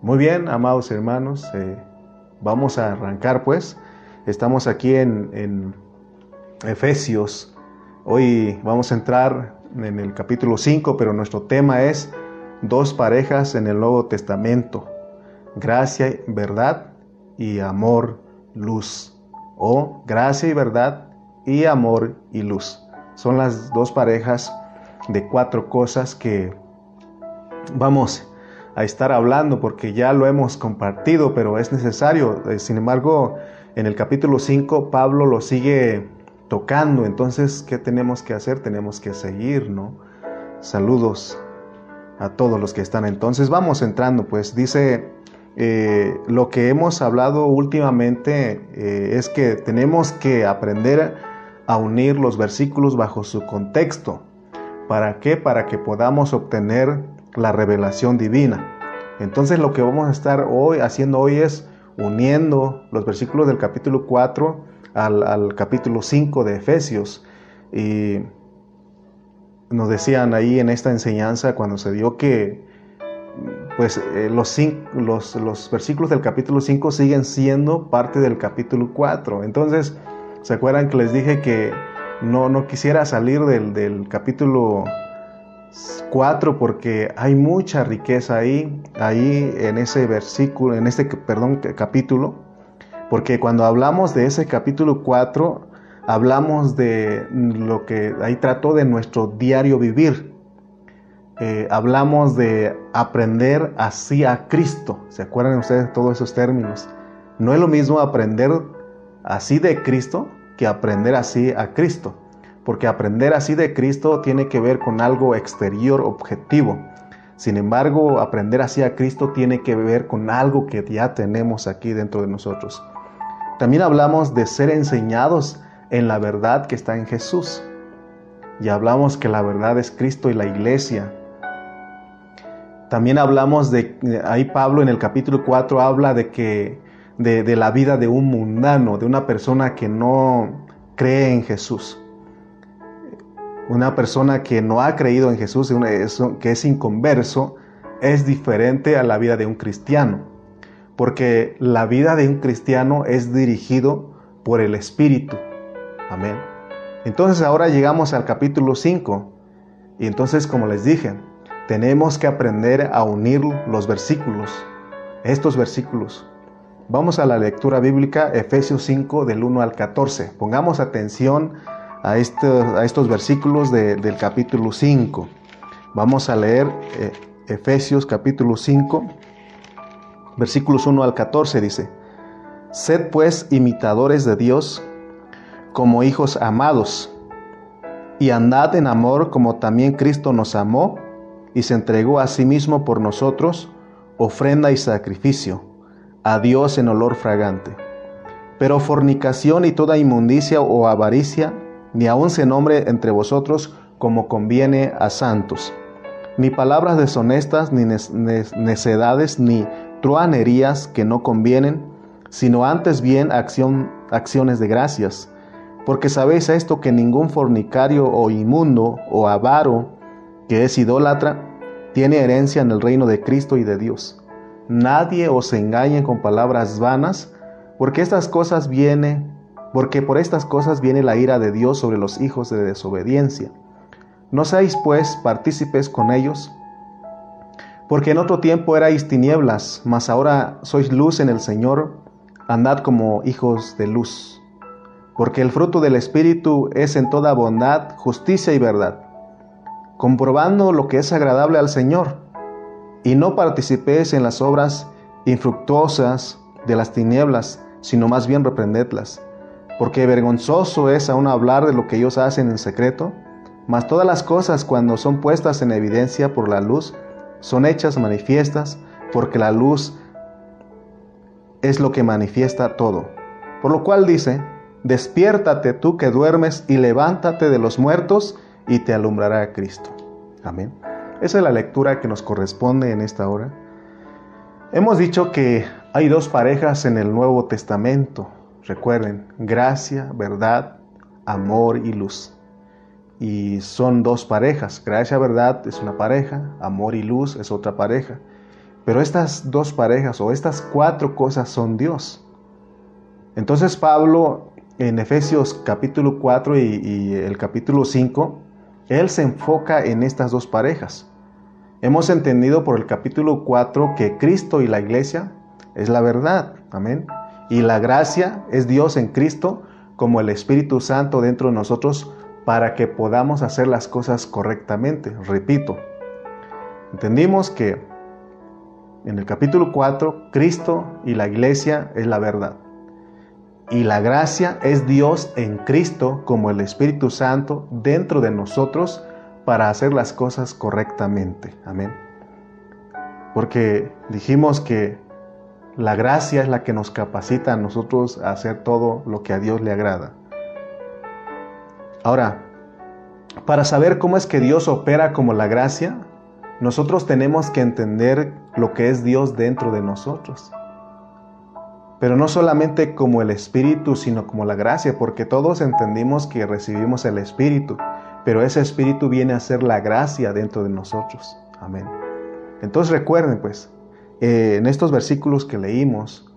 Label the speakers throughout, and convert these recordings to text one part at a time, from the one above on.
Speaker 1: Muy bien, amados hermanos, eh, vamos a arrancar pues. Estamos aquí en, en, Efesios. Hoy vamos a entrar en el capítulo 5, pero nuestro tema es dos parejas en el Nuevo Testamento. Gracia, verdad y amor, luz. O gracia y verdad y amor y luz. Son las dos parejas de cuatro cosas que vamos a estar hablando porque ya lo hemos compartido, pero es necesario. Eh, sin embargo, en el capítulo 5 Pablo lo sigue tocando, entonces, ¿qué tenemos que hacer? Tenemos que seguir, ¿no? Saludos a todos los que están. Entonces, vamos entrando, pues dice, eh, lo que hemos hablado últimamente eh, es que tenemos que aprender a unir los versículos bajo su contexto. ¿Para qué? Para que podamos obtener la revelación divina. Entonces lo que vamos a estar hoy haciendo hoy es uniendo los versículos del capítulo 4 al, capítulo 5 de Efesios. Y nos decían ahí en esta enseñanza cuando se dio que pues eh, los, los, los, versículos del capítulo 5 siguen siendo parte del capítulo 4. Entonces, ¿se acuerdan que les dije que no, no quisiera salir del, del capítulo 4 porque hay mucha riqueza ahí, ahí en ese versículo, en este, perdón, capítulo, porque cuando hablamos de ese capítulo 4, hablamos de lo que ahí trató de nuestro diario vivir. Eh, hablamos de aprender así a Cristo. ¿Se acuerdan ustedes de todos esos términos? No es lo mismo aprender así de Cristo que aprender así a Cristo porque aprender así de Cristo tiene que ver con algo exterior objetivo. Sin embargo, aprender así a Cristo tiene que ver con algo que ya tenemos aquí dentro de nosotros. También hablamos de ser enseñados en la verdad que está en Jesús. Y hablamos que la verdad es Cristo y la iglesia. También hablamos de, ahí Pablo en el capítulo 4 habla de que, de, de la vida de un mundano, de una persona que no cree en Jesús. Una persona que no ha creído en Jesús, que es inconverso, es diferente a la vida de un cristiano, porque la vida de un cristiano es dirigido por el Espíritu. Amén. Entonces ahora llegamos al capítulo 5 y entonces como les dije, tenemos que aprender a unir los versículos, estos versículos. Vamos a la lectura bíblica Efesios 5 del 1 al 14. Pongamos atención a, estos versículos del capítulo 5. Vamos a leer eh, Efesios capítulo 5, versículos 1 al 14 dice, Sed pues imitadores de Dios como hijos amados, y andad en amor como también Cristo nos amó y se entregó a sí mismo por nosotros, ofrenda y sacrificio, a Dios en olor fragante. Pero fornicación y toda inmundicia o avaricia ni aun se nombre entre vosotros como conviene a santos, ni palabras deshonestas, ni necedades, ni truanerías que no convienen, sino antes bien acción, acciones de gracias. Porque sabéis esto que ningún fornicario o inmundo o avaro que es idólatra tiene herencia en el reino de Cristo y de Dios. Nadie os engañe con palabras vanas, porque estas cosas vienen porque por estas cosas viene la ira de Dios sobre los hijos de desobediencia. No seáis pues partícipes con ellos, porque en otro tiempo erais tinieblas, mas ahora sois luz en el Señor, andad como hijos de luz. Porque el fruto del Espíritu es en toda bondad, justicia y verdad, comprobando lo que es agradable al Señor, y no participéis en las obras infructuosas de las tinieblas, sino más bien reprendedlas porque vergonzoso es aún hablar de lo que ellos hacen en secreto, mas todas las cosas cuando son puestas en evidencia por la luz, son hechas manifiestas, porque la luz es lo que manifiesta todo. Por lo cual dice, despiértate tú que duermes y levántate de los muertos y te alumbrará Cristo. Amén. Esa es la lectura que nos corresponde en esta hora. Hemos dicho que hay dos parejas en el Nuevo Testamento, Recuerden, gracia, verdad, amor y luz. Y son dos parejas. Gracia, verdad es una pareja, amor y luz es otra pareja. Pero estas dos parejas o estas cuatro cosas son Dios. Entonces Pablo en Efesios capítulo 4 y, el capítulo 5, él se enfoca en estas dos parejas. Hemos entendido por el capítulo 4 que Cristo y la iglesia es la verdad, amén. Y la gracia es Dios en Cristo como el Espíritu Santo dentro de nosotros para que podamos hacer las cosas correctamente. Repito, entendimos que en el capítulo 4, Cristo y la iglesia es la verdad. Y la gracia es Dios en Cristo como el Espíritu Santo dentro de nosotros para hacer las cosas correctamente. Amén. Porque dijimos que la gracia es la que nos capacita a nosotros a hacer todo lo que a Dios le agrada. Ahora, para saber cómo es que Dios opera como la gracia, nosotros tenemos que entender lo que es Dios dentro de nosotros. Pero no solamente como el Espíritu, sino como la gracia, porque todos entendimos que recibimos el Espíritu, pero ese Espíritu viene a ser la gracia dentro de nosotros. Amén. Entonces recuerden pues, eh, en estos versículos que leímos,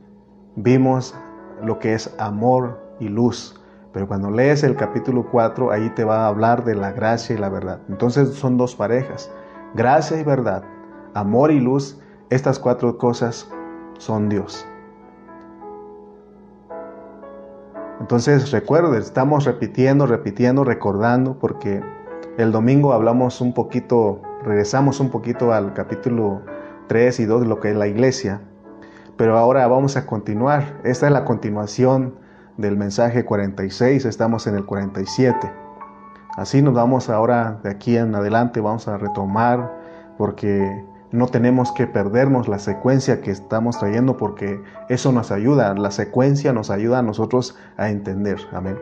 Speaker 1: vimos lo que es amor y luz. Pero cuando lees el capítulo 4, ahí te va a hablar de la gracia y la verdad. Entonces son dos parejas, gracia y verdad, amor y luz. Estas cuatro cosas son Dios. Entonces recuerden, estamos repitiendo, repitiendo, recordando, porque el domingo hablamos un poquito, regresamos un poquito al capítulo 3 y 2 de lo que es la iglesia. Pero ahora vamos a continuar. Esta es la continuación del mensaje 46, estamos en el 47. Así nos vamos ahora de aquí en adelante, vamos a retomar porque no tenemos que perdernos la secuencia que estamos trayendo porque eso nos ayuda, la secuencia nos ayuda a nosotros a entender. Amén.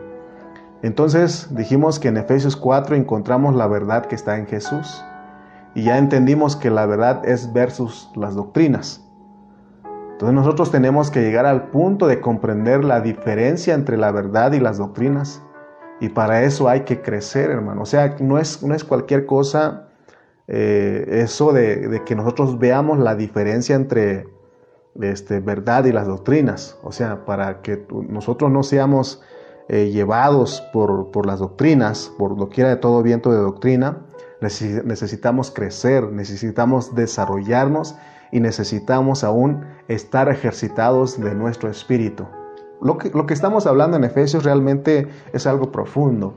Speaker 1: Entonces dijimos que en Efesios 4 encontramos la verdad que está en Jesús y ya entendimos que la verdad es versus las doctrinas. Entonces nosotros tenemos que llegar al punto de comprender la diferencia entre la verdad y las doctrinas. Y para eso hay que crecer, hermano. O sea, no es, no es cualquier cosa eh, eso de, que nosotros veamos la diferencia entre este, verdad y las doctrinas. O sea, para que nosotros no seamos eh, llevados por, por las doctrinas, por doquiera de todo viento de doctrina, necesitamos crecer, necesitamos desarrollarnos y necesitamos aún estar ejercitados de nuestro espíritu. Lo que, lo que estamos hablando en Efesios realmente es algo profundo.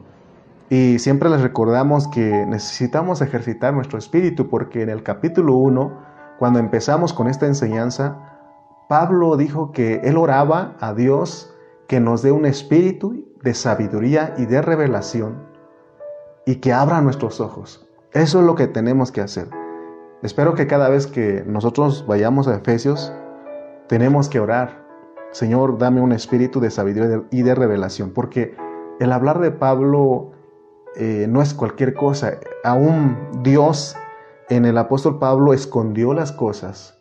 Speaker 1: Y siempre les recordamos que necesitamos ejercitar nuestro espíritu porque en el capítulo 1, cuando empezamos con esta enseñanza, Pablo dijo que él oraba a Dios que nos dé un espíritu de sabiduría y de revelación y que abra nuestros ojos. Eso es lo que tenemos que hacer. Espero que cada vez que nosotros vayamos a Efesios, tenemos que orar. Señor, dame un espíritu de sabiduría y de revelación, porque el hablar de Pablo eh, no es cualquier cosa. Aún Dios en el apóstol Pablo escondió las cosas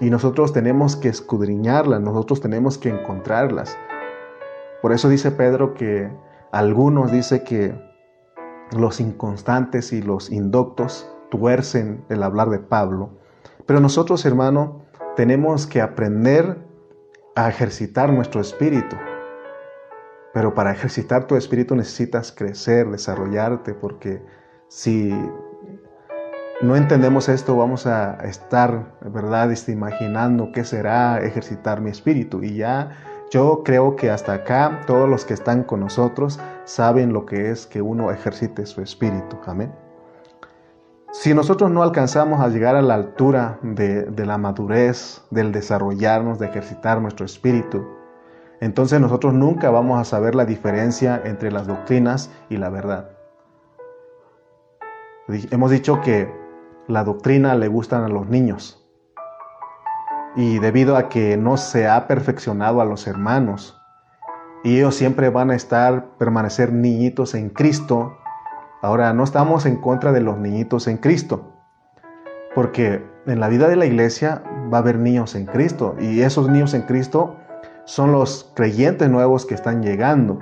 Speaker 1: y nosotros tenemos que escudriñarlas, nosotros tenemos que encontrarlas. Por eso dice Pedro que algunos dice que los inconstantes y los indoctos tuercen el hablar de Pablo. Pero nosotros, hermano, tenemos que aprender a ejercitar nuestro espíritu. Pero para ejercitar tu espíritu necesitas crecer, desarrollarte, porque si no entendemos esto, vamos a estar, ¿verdad?, este, imaginando qué será ejercitar mi espíritu. Y ya yo creo que hasta acá todos los que están con nosotros saben lo que es que uno ejercite su espíritu. Amén. Si nosotros no alcanzamos a llegar a la altura de, de, la madurez, del desarrollarnos, de ejercitar nuestro espíritu, entonces nosotros nunca vamos a saber la diferencia entre las doctrinas y la verdad. Hemos dicho que la doctrina le gustan a los niños, y debido a que no se ha perfeccionado a los hermanos y ellos siempre van a estar, permanecer niñitos en Cristo. Ahora, no estamos en contra de los niñitos en Cristo, porque en la vida de la iglesia va a haber niños en Cristo y esos niños en Cristo son los creyentes nuevos que están llegando.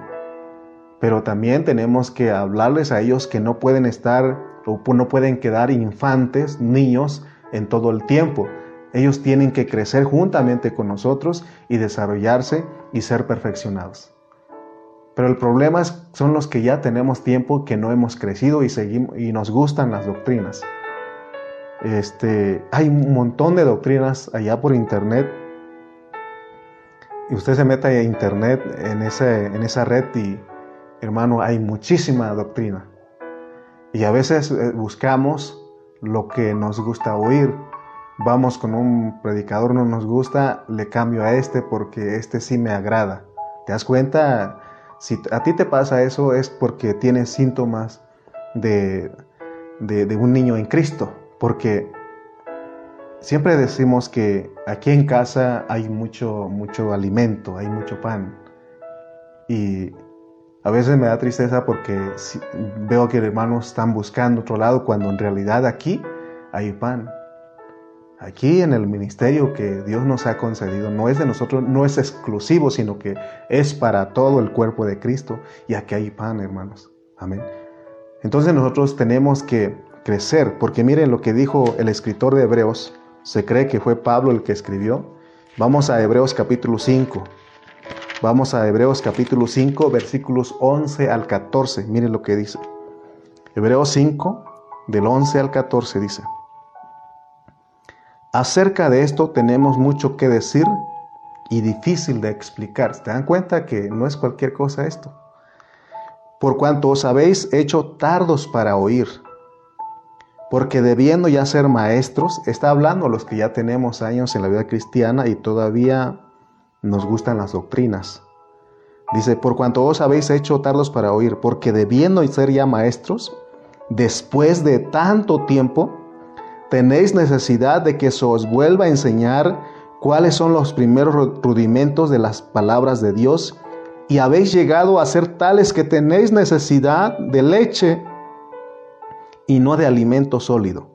Speaker 1: Pero también tenemos que hablarles a ellos que no pueden estar o no pueden quedar infantes, niños, en todo el tiempo Ellos tienen que crecer juntamente con nosotros y desarrollarse y ser perfeccionados. Pero el problema son los que ya tenemos tiempo que no hemos crecido y, seguimos, y nos gustan las doctrinas. Este, hay un montón de doctrinas allá por internet. Y usted se mete a internet en, ese, en esa red y, hermano, hay muchísima doctrina. Y a veces eh, buscamos lo que nos gusta oír. Vamos con un predicador, no nos gusta, le cambio a este porque este sí me agrada. ¿Te das cuenta? Si a ti te pasa eso es porque tienes síntomas de, de, un niño en Cristo. Porque siempre decimos que aquí en casa hay mucho, mucho alimento, hay mucho pan. Y a veces me da tristeza porque veo que hermanos están buscando otro lado cuando en realidad aquí hay pan. Aquí en el ministerio que Dios nos ha concedido no es de nosotros, no es exclusivo, sino que es para todo el cuerpo de Cristo. Y aquí hay pan, hermanos. Amén. Entonces nosotros tenemos que crecer, porque miren lo que dijo el escritor de Hebreos, se cree que fue Pablo el que escribió. Vamos a Hebreos capítulo 5. Vamos a Hebreos capítulo 5, versículos 11 al 14. Miren lo que dice. Hebreos 5, del 11 al 14 dice. Acerca de esto tenemos mucho que decir y difícil de explicar. ¿Se dan cuenta que no es cualquier cosa esto? Por cuanto os habéis hecho tardos para oír, porque debiendo ya ser maestros, está hablando los que ya tenemos años en la vida cristiana y todavía nos gustan las doctrinas. Dice, por cuanto os habéis hecho tardos para oír, porque debiendo ser ya maestros, después de tanto tiempo, tenéis necesidad de que se os vuelva a enseñar cuáles son los primeros rudimentos de las palabras de Dios, y habéis llegado a ser tales que tenéis necesidad de leche y no de alimento sólido.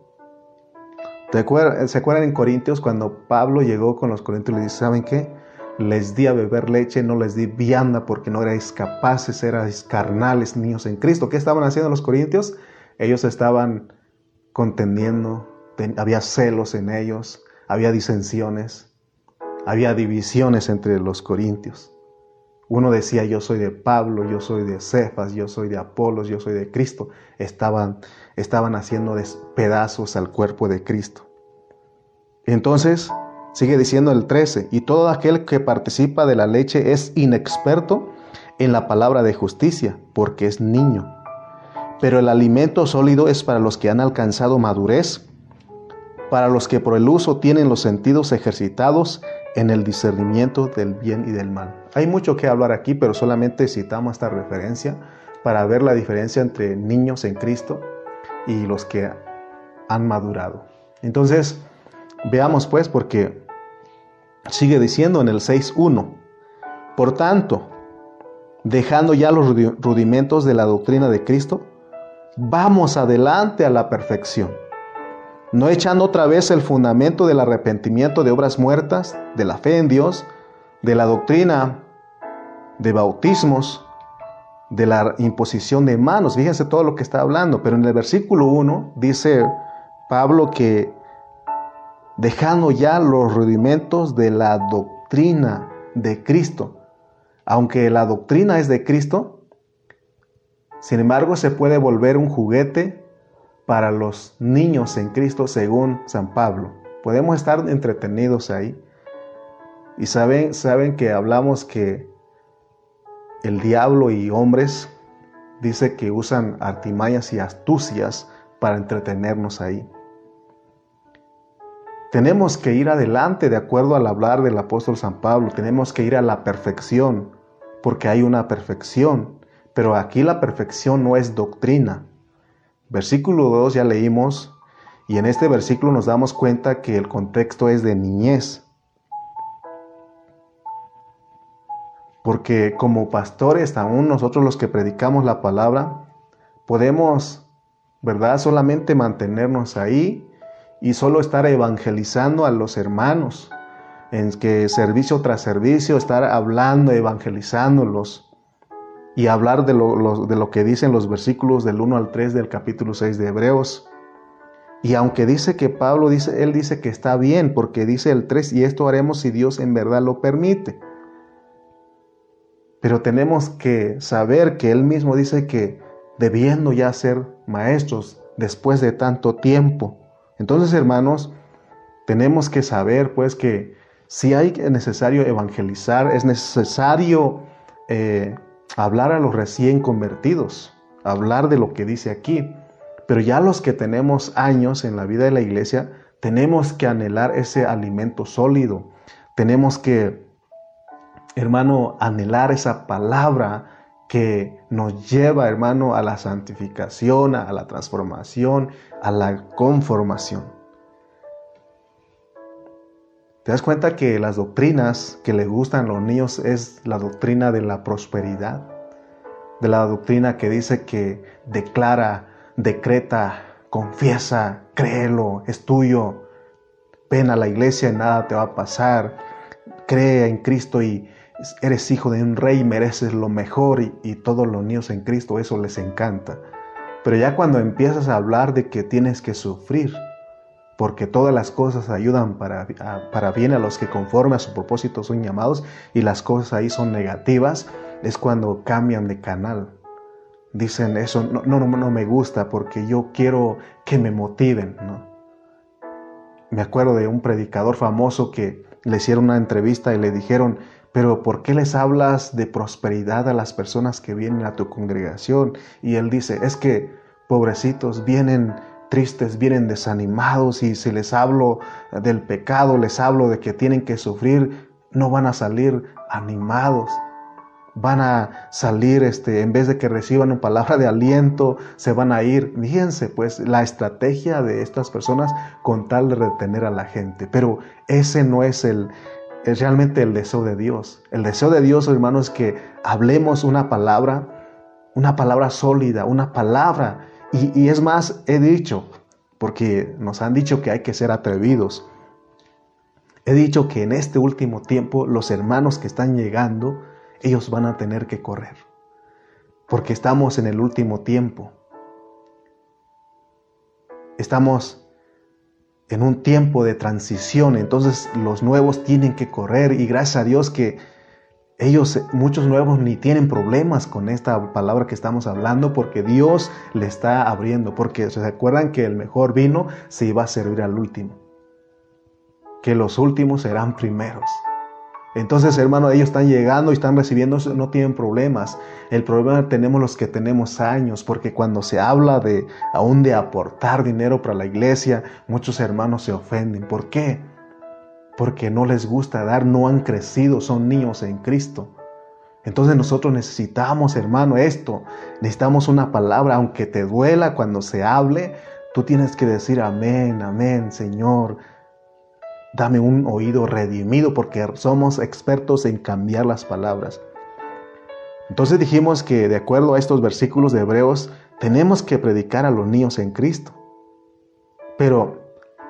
Speaker 1: ¿Se acuerdan en Corintios cuando Pablo llegó con los corintios y le dice, ¿saben qué? les di a beber leche, no les di vianda porque no erais capaces, erais carnales niños en Cristo. ¿Qué estaban haciendo los corintios? Ellos estaban contendiendo, había celos en ellos, había disensiones, había divisiones entre los corintios. Uno decía, yo soy de Pablo, yo soy de Cefas, yo soy de Apolos, yo soy de Cristo. Estaban, estaban haciendo pedazos al cuerpo de Cristo. Entonces, Sigue diciendo el 13, y todo aquel que participa de la leche es inexperto en la palabra de justicia, porque es niño. Pero el alimento sólido es para los que han alcanzado madurez, para los que por el uso tienen los sentidos ejercitados en el discernimiento del bien y del mal. Hay mucho que hablar aquí, pero solamente citamos esta referencia para ver la diferencia entre niños en Cristo y los que han madurado. Entonces, veamos pues, porque Sigue diciendo en el 6.1, por tanto, dejando ya los rudimentos de la doctrina de Cristo, vamos adelante a la perfección, no echando otra vez el fundamento del arrepentimiento de obras muertas, de la fe en Dios, de la doctrina de bautismos, de la imposición de manos. Fíjense todo lo que está hablando, pero en el versículo 1 dice Pablo que dejando ya los rudimentos de la doctrina de Cristo. Aunque la doctrina es de Cristo, sin embargo se puede volver un juguete para los niños en Cristo según San Pablo. Podemos estar entretenidos ahí. Y saben, saben que hablamos que el diablo y hombres dice que usan artimañas y astucias para entretenernos ahí. Tenemos que ir adelante de acuerdo al hablar del apóstol San Pablo, tenemos que ir a la perfección, porque hay una perfección, pero aquí la perfección no es doctrina. Versículo 2 ya leímos, y en este versículo nos damos cuenta que el contexto es de niñez. Porque como pastores, aún nosotros los que predicamos la palabra, podemos, ¿verdad? Solamente mantenernos ahí y solo estar evangelizando a los hermanos, en que servicio tras servicio, estar hablando, evangelizándolos y hablar de lo, de lo que dicen los versículos del 1 al 3 del capítulo 6 de Hebreos. Y aunque dice que Pablo dice, él dice que está bien, porque dice el 3, y esto haremos si Dios en verdad lo permite. Pero tenemos que saber que él mismo dice que debiendo ya ser maestros después de tanto tiempo. Entonces, hermanos, tenemos que saber pues que si hay necesario evangelizar, es necesario eh, hablar a los recién convertidos, hablar de lo que dice aquí. Pero ya los que tenemos años en la vida de la iglesia, tenemos que anhelar ese alimento sólido. Tenemos que, hermano, anhelar esa palabra que nos lleva, hermano, a la santificación, a la transformación, a la conformación. ¿Te das cuenta que las doctrinas que le gustan a los niños es la doctrina de la prosperidad? De la doctrina que dice que declara decreta, confiesa, créelo, es tuyo. Ven a la iglesia y nada te va a pasar. Cree en Cristo y eres hijo de un rey, mereces lo mejor y, todos los niños en Cristo, eso les encanta. Pero ya cuando empiezas a hablar de que tienes que sufrir, porque todas las cosas ayudan para, para bien a los que conforme a su propósito son llamados y las cosas ahí son negativas, es cuando cambian de canal dicen eso, no, no, no me gusta porque yo quiero que me motiven. ¿no? Me acuerdo de un predicador famoso que le hicieron una entrevista y le dijeron, pero ¿por qué les hablas de prosperidad a las personas que vienen a tu congregación? Y él dice, es que pobrecitos vienen tristes, vienen desanimados y si les hablo del pecado, les hablo de que tienen que sufrir, no van a salir animados van a salir, este, en vez de que reciban una palabra de aliento, se van a ir. Fíjense, pues, la estrategia de estas personas con tal de retener a la gente. Pero ese no es el, es realmente el deseo de Dios. El deseo de Dios, hermano, es que hablemos una palabra, una palabra sólida, una palabra. Y, es más, he dicho, porque nos han dicho que hay que ser atrevidos. He dicho que en este último tiempo los hermanos que están llegando, ellos van a tener que correr, porque estamos en el último tiempo. Estamos en un tiempo de transición, entonces los nuevos tienen que correr y gracias a Dios que ellos, muchos nuevos, ni tienen problemas con esta palabra que estamos hablando porque Dios le está abriendo, porque se acuerdan que el mejor vino se iba a servir al último, que los últimos serán primeros. Entonces, hermano, ellos están llegando y están recibiendo, no tienen problemas. El problema tenemos los que tenemos años, porque cuando se habla de aún de aportar dinero para la iglesia, muchos hermanos se ofenden. ¿Por qué? Porque no les gusta dar, no han crecido, son niños en Cristo. Entonces nosotros necesitamos, hermano, esto. Necesitamos una palabra, aunque te duela cuando se hable, tú tienes que decir amén, amén, Señor. Dame un oído redimido porque somos expertos en cambiar las palabras. Entonces dijimos que de acuerdo a estos versículos de Hebreos, tenemos que predicar a los niños en Cristo. Pero,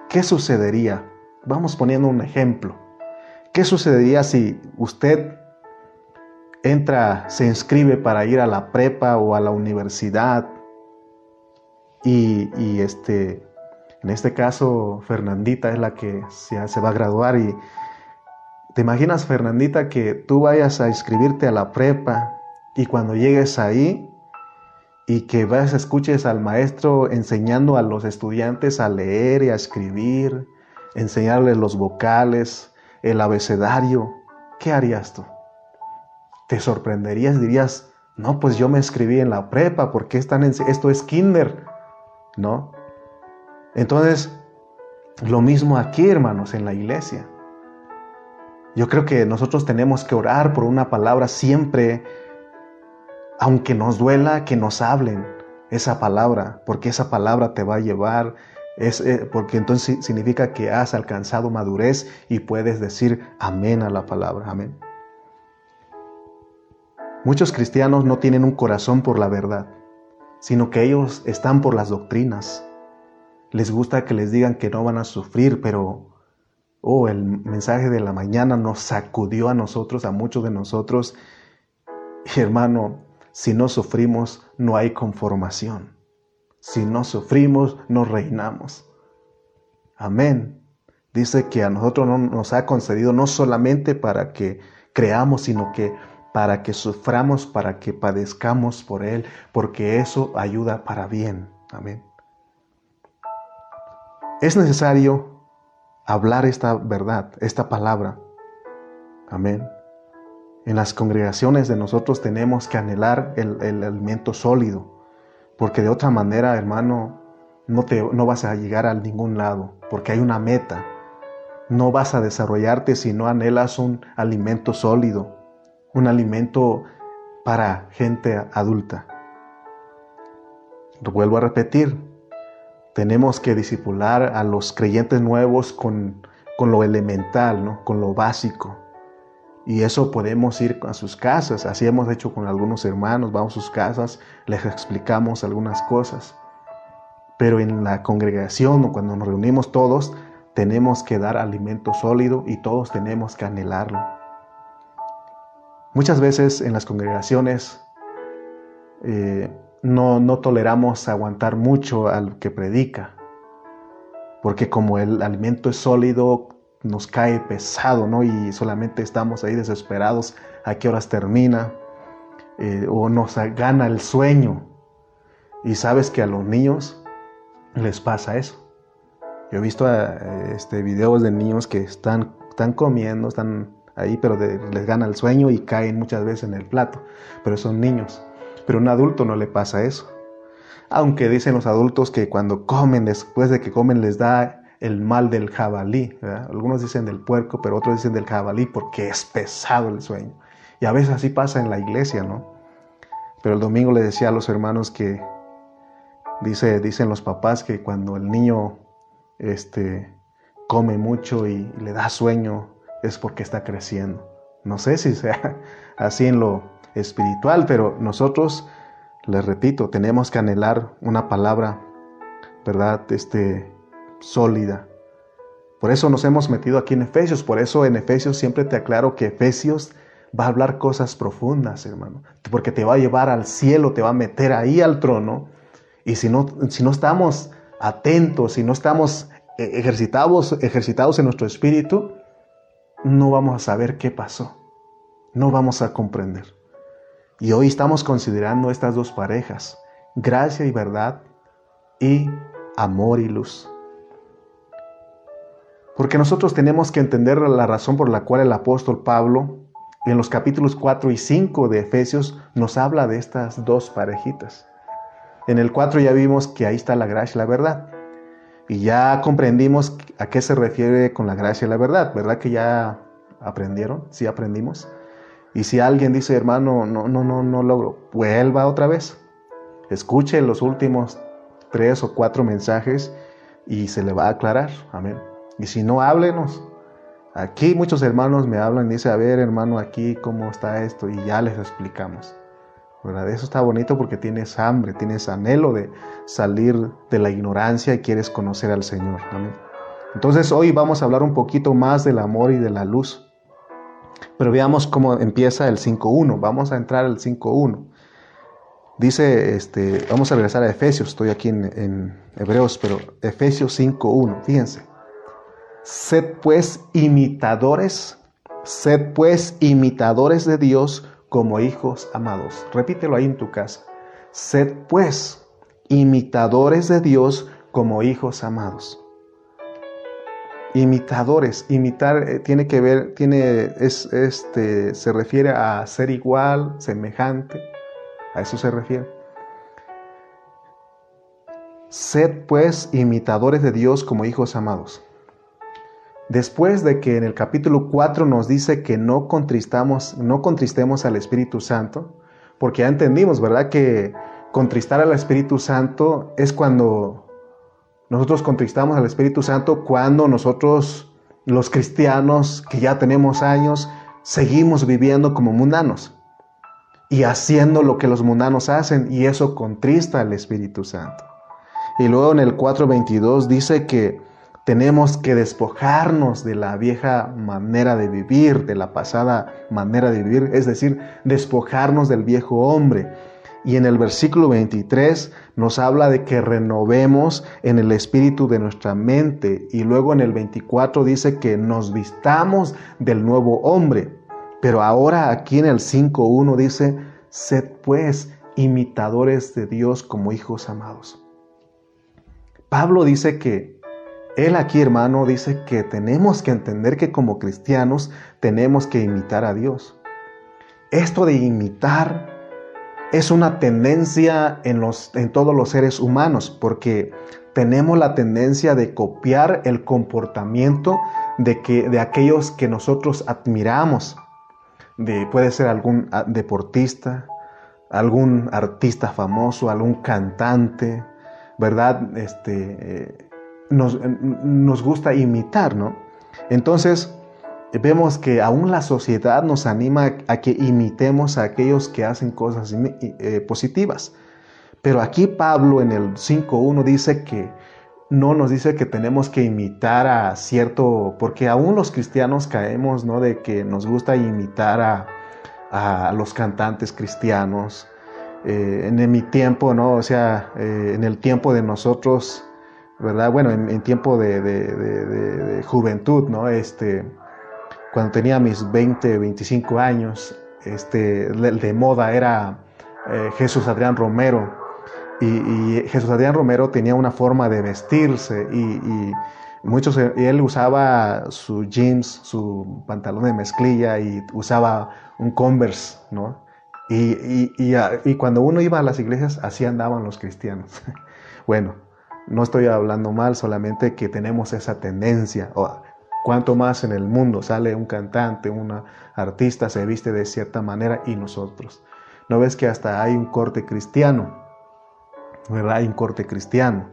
Speaker 1: ¿qué sucedería? Vamos poniendo un ejemplo. ¿Qué sucedería si usted entra, se inscribe para ir a la prepa o a la universidad y, y este, en este caso, Fernandita es la que se, va a graduar y te imaginas, Fernandita, que tú vayas a inscribirte a la prepa y cuando llegues ahí y que vayas, escuches al maestro enseñando a los estudiantes a leer y a escribir, enseñarles los vocales, el abecedario, ¿qué harías tú? Te sorprenderías, dirías, no, pues yo me escribí en la prepa, porque están en, esto es kinder, ¿no? Entonces, lo mismo aquí, hermanos, en la iglesia. Yo creo que nosotros tenemos que orar por una palabra siempre, aunque nos duela que nos hablen esa palabra, porque esa palabra te va a llevar, es, eh, porque entonces significa que has alcanzado madurez y puedes decir amén a la palabra, amén. Muchos cristianos no tienen un corazón por la verdad, sino que ellos están por las doctrinas les gusta que les digan que no van a sufrir, pero oh, el mensaje de la mañana nos sacudió a nosotros, a muchos de nosotros. Y hermano, si no sufrimos, no hay conformación. Si no sufrimos, no reinamos. Amén. Dice que a nosotros no, nos ha concedido no solamente para que creamos, sino que para que suframos, para que padezcamos por Él, porque eso ayuda para bien. Amén. Es necesario hablar esta verdad, esta palabra. Amén. En las congregaciones de nosotros tenemos que anhelar el, alimento sólido, porque de otra manera, hermano, no, te, no vas a llegar a ningún lado, porque hay una meta. No vas a desarrollarte si no anhelas un alimento sólido, un alimento para gente adulta. Vuelvo a repetir, tenemos que disipular a los creyentes nuevos con, con lo elemental, ¿no? con lo básico. Y eso podemos ir a sus casas, así hemos hecho con algunos hermanos, vamos a sus casas, les explicamos algunas cosas. Pero en la congregación o cuando nos reunimos todos, tenemos que dar alimento sólido y todos tenemos que anhelarlo. Muchas veces en las congregaciones eh, no, no toleramos aguantar mucho al que predica, porque como el alimento es sólido, nos cae pesado, ¿no? Y solamente estamos ahí desesperados a qué horas termina, eh, o nos gana el sueño. Y sabes que a los niños les pasa eso. Yo he visto eh, este, videos de niños que están, están comiendo, están ahí, pero les gana el sueño y caen muchas veces en el plato. Pero son niños. Pero a un adulto no le pasa eso. Aunque dicen los adultos que cuando comen, después de que comen, les da el mal del jabalí. Algunos dicen del puerco, pero otros dicen del jabalí porque es pesado el sueño. Y a veces así pasa en la iglesia, ¿no? Pero el domingo le decía a los hermanos que dice, dicen los papás que cuando el niño este, come mucho y, le da sueño es porque está creciendo. No sé si sea así en lo espiritual, pero nosotros, les repito, tenemos que anhelar una palabra, ¿verdad? Este, sólida. Por eso nos hemos metido aquí en Efesios, por eso en Efesios siempre te aclaro que Efesios va a hablar cosas profundas, hermano, porque te va a llevar al cielo, te va a meter ahí al trono, y si no, si no estamos atentos, si no estamos eh, ejercitados, ejercitados en nuestro espíritu, no vamos a saber qué pasó, no vamos a comprender. Y hoy estamos considerando estas dos parejas, gracia y verdad y amor y luz. Porque nosotros tenemos que entender la razón por la cual el apóstol Pablo en los capítulos 4 y 5 de Efesios nos habla de estas dos parejitas. En el 4 ya vimos que ahí está la gracia y la verdad. Y ya comprendimos a qué se refiere con la gracia y la verdad, ¿verdad que ya aprendieron? Sí aprendimos. Y si alguien dice, hermano, no, no, no, no logro, vuelva otra vez. Escuche los últimos tres o cuatro mensajes y se le va a aclarar. Amén. Y si no, háblenos. Aquí muchos hermanos me hablan y dicen, a ver hermano, aquí cómo está esto y ya les explicamos. ¿Verdad? Eso está bonito porque tienes hambre, tienes anhelo de salir de la ignorancia y quieres conocer al Señor. Entonces hoy vamos a hablar un poquito más del amor y de la luz. Pero veamos cómo empieza el 5.1. Vamos a entrar al 5.1. Dice, este, vamos a regresar a Efesios, estoy aquí en, en Hebreos, pero Efesios 5.1, fíjense. Sed pues imitadores, sed pues imitadores de Dios como hijos amados. Repítelo ahí en tu casa. Sed pues imitadores de Dios como hijos amados. Imitadores, imitar eh, tiene que ver, tiene, es, este, se refiere a ser igual, semejante, a eso se refiere. Sed pues imitadores de Dios como hijos amados. Después de que en el capítulo 4 nos dice que no contristamos, no contristemos al Espíritu Santo, porque ya entendimos, ¿verdad? Que contristar al Espíritu Santo es cuando nosotros contristamos al Espíritu Santo, cuando nosotros, los cristianos que ya tenemos años, seguimos viviendo como mundanos y haciendo lo que los mundanos hacen, y eso contrista al Espíritu Santo. Y luego en el 4.22 dice que tenemos que despojarnos de la vieja manera de vivir, de la pasada manera de vivir, es decir, despojarnos del viejo hombre Y en el versículo 23 nos habla de que renovemos en el espíritu de nuestra mente. Y luego en el 24 dice que nos vistamos del nuevo hombre. Pero ahora aquí en el 5.1 dice, sed pues imitadores de Dios como hijos amados. Pablo dice que, él aquí hermano dice que tenemos que entender que como cristianos tenemos que imitar a Dios. Esto de imitar es una tendencia en, los, en todos los seres humanos porque tenemos la tendencia de copiar el comportamiento de, que, de aquellos que nosotros admiramos. De, puede ser algún ah, deportista, algún artista famoso, algún cantante, ¿verdad? Este, eh, nos, nos gusta imitar, ¿no? Entonces, vemos que aún la sociedad nos anima a que imitemos a aquellos que hacen cosas eh, positivas. Pero aquí Pablo en el 5.1 dice que no nos dice que tenemos que imitar a cierto, porque aún los cristianos caemos, ¿no? De que nos gusta imitar a, los cantantes cristianos. Eh, en, mi tiempo, ¿no? O sea, eh, en el tiempo de nosotros, ¿verdad? Bueno, en, tiempo de, juventud, ¿no? Este, cuando tenía mis 20, 25 años, este, de, moda era eh, Jesús Adrián Romero. Y, Jesús Adrián Romero tenía una forma de vestirse y, muchos, él usaba su jeans, su pantalón de mezclilla y usaba un Converse, ¿no? Y, y, cuando uno iba a las iglesias, así andaban los cristianos. bueno, no estoy hablando mal, solamente que tenemos esa tendencia. Cuanto más en el mundo sale un cantante, una artista, se viste de cierta manera y nosotros. ¿No ves que hasta hay un corte cristiano? ¿Verdad? Hay un corte cristiano.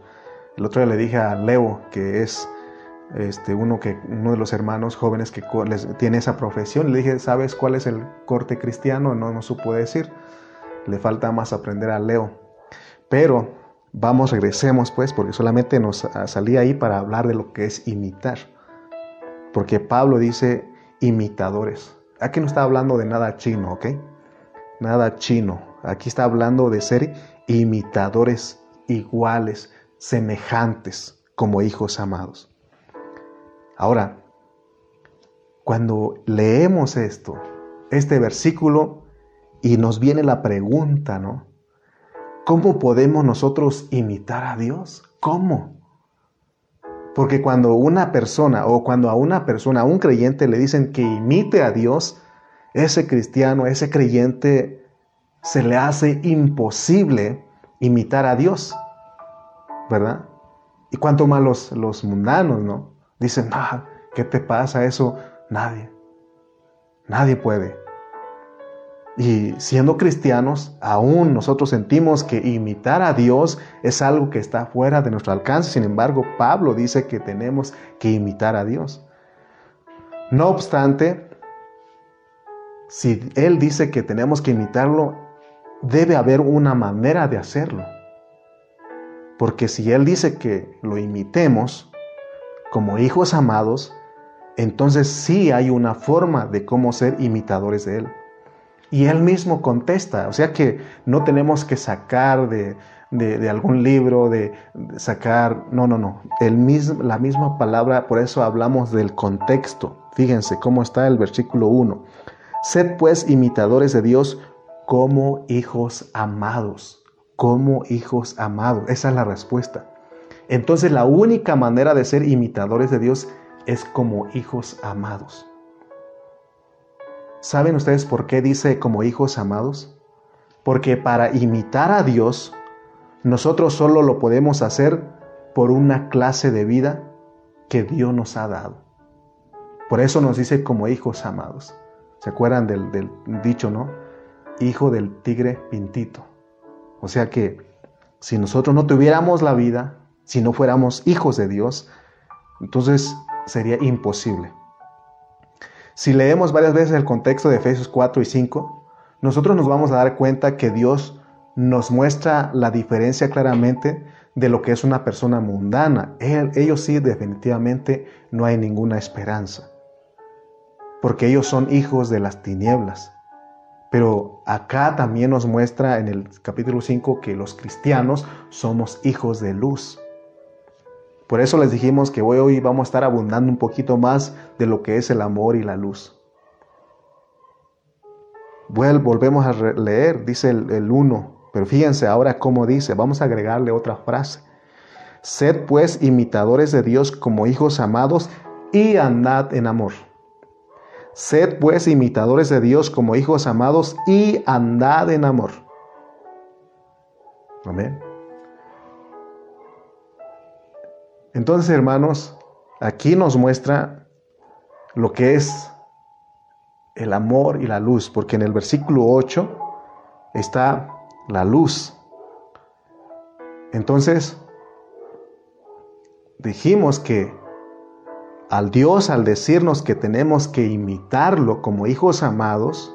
Speaker 1: El otro día le dije a Leo, que es este, uno, que, uno de los hermanos jóvenes que tiene esa profesión, le dije, ¿sabes cuál es el corte cristiano? No, no supo decir. Le falta más aprender a Leo. Pero vamos, regresemos pues, porque solamente nos salí ahí para hablar de lo que es imitar. Porque Pablo dice imitadores. Aquí no está hablando de nada chino, ¿ok? Nada chino. Aquí está hablando de ser imitadores iguales, semejantes, como hijos amados. Ahora, cuando leemos esto, este versículo, y nos viene la pregunta, ¿no? ¿Cómo podemos nosotros imitar a Dios? ¿Cómo? Porque cuando una persona o cuando a una persona, a un creyente le dicen que imite a Dios, ese cristiano, ese creyente, se le hace imposible imitar a Dios, ¿verdad? Y cuanto más los, los mundanos, ¿no? Dicen, ah, ¿qué te pasa eso? Nadie, nadie puede. Y siendo cristianos, aún nosotros sentimos que imitar a Dios es algo que está fuera de nuestro alcance. Sin embargo, Pablo dice que tenemos que imitar a Dios. No obstante, si Él dice que tenemos que imitarlo, debe haber una manera de hacerlo. Porque si Él dice que lo imitemos como hijos amados, entonces sí hay una forma de cómo ser imitadores de Él. Y él mismo contesta, o sea que no tenemos que sacar de, algún libro, de, sacar, no, no, no, el mismo, la misma palabra, por eso hablamos del contexto. Fíjense cómo está el versículo 1. Sed pues imitadores de Dios como hijos amados, como hijos amados. Esa es la respuesta. Entonces la única manera de ser imitadores de Dios es como hijos amados. ¿Saben ustedes por qué dice como hijos amados? Porque para imitar a Dios, nosotros solo lo podemos hacer por una clase de vida que Dios nos ha dado. Por eso nos dice como hijos amados. ¿Se acuerdan del, dicho, no? Hijo del tigre pintito. O sea que si nosotros no tuviéramos la vida, si no fuéramos hijos de Dios, entonces sería imposible. Si leemos varias veces el contexto de Efesios 4 y 5, nosotros nos vamos a dar cuenta que Dios nos muestra la diferencia claramente de lo que es una persona mundana. ellos sí definitivamente no hay ninguna esperanza, porque ellos son hijos de las tinieblas. Pero acá también nos muestra en el capítulo 5 que los cristianos somos hijos de luz. Por eso les dijimos que hoy, hoy vamos a estar abundando un poquito más de lo que es el amor y la luz. volvemos a leer, dice el 1, pero fíjense ahora cómo dice, vamos a agregarle otra frase. Sed pues imitadores de Dios como hijos amados y andad en amor. Sed pues imitadores de Dios como hijos amados y andad en amor. Amén. Entonces, hermanos, aquí nos muestra lo que es el amor y la luz, porque en el versículo 8 está la luz. Entonces, dijimos que al Dios al decirnos que tenemos que imitarlo como hijos amados,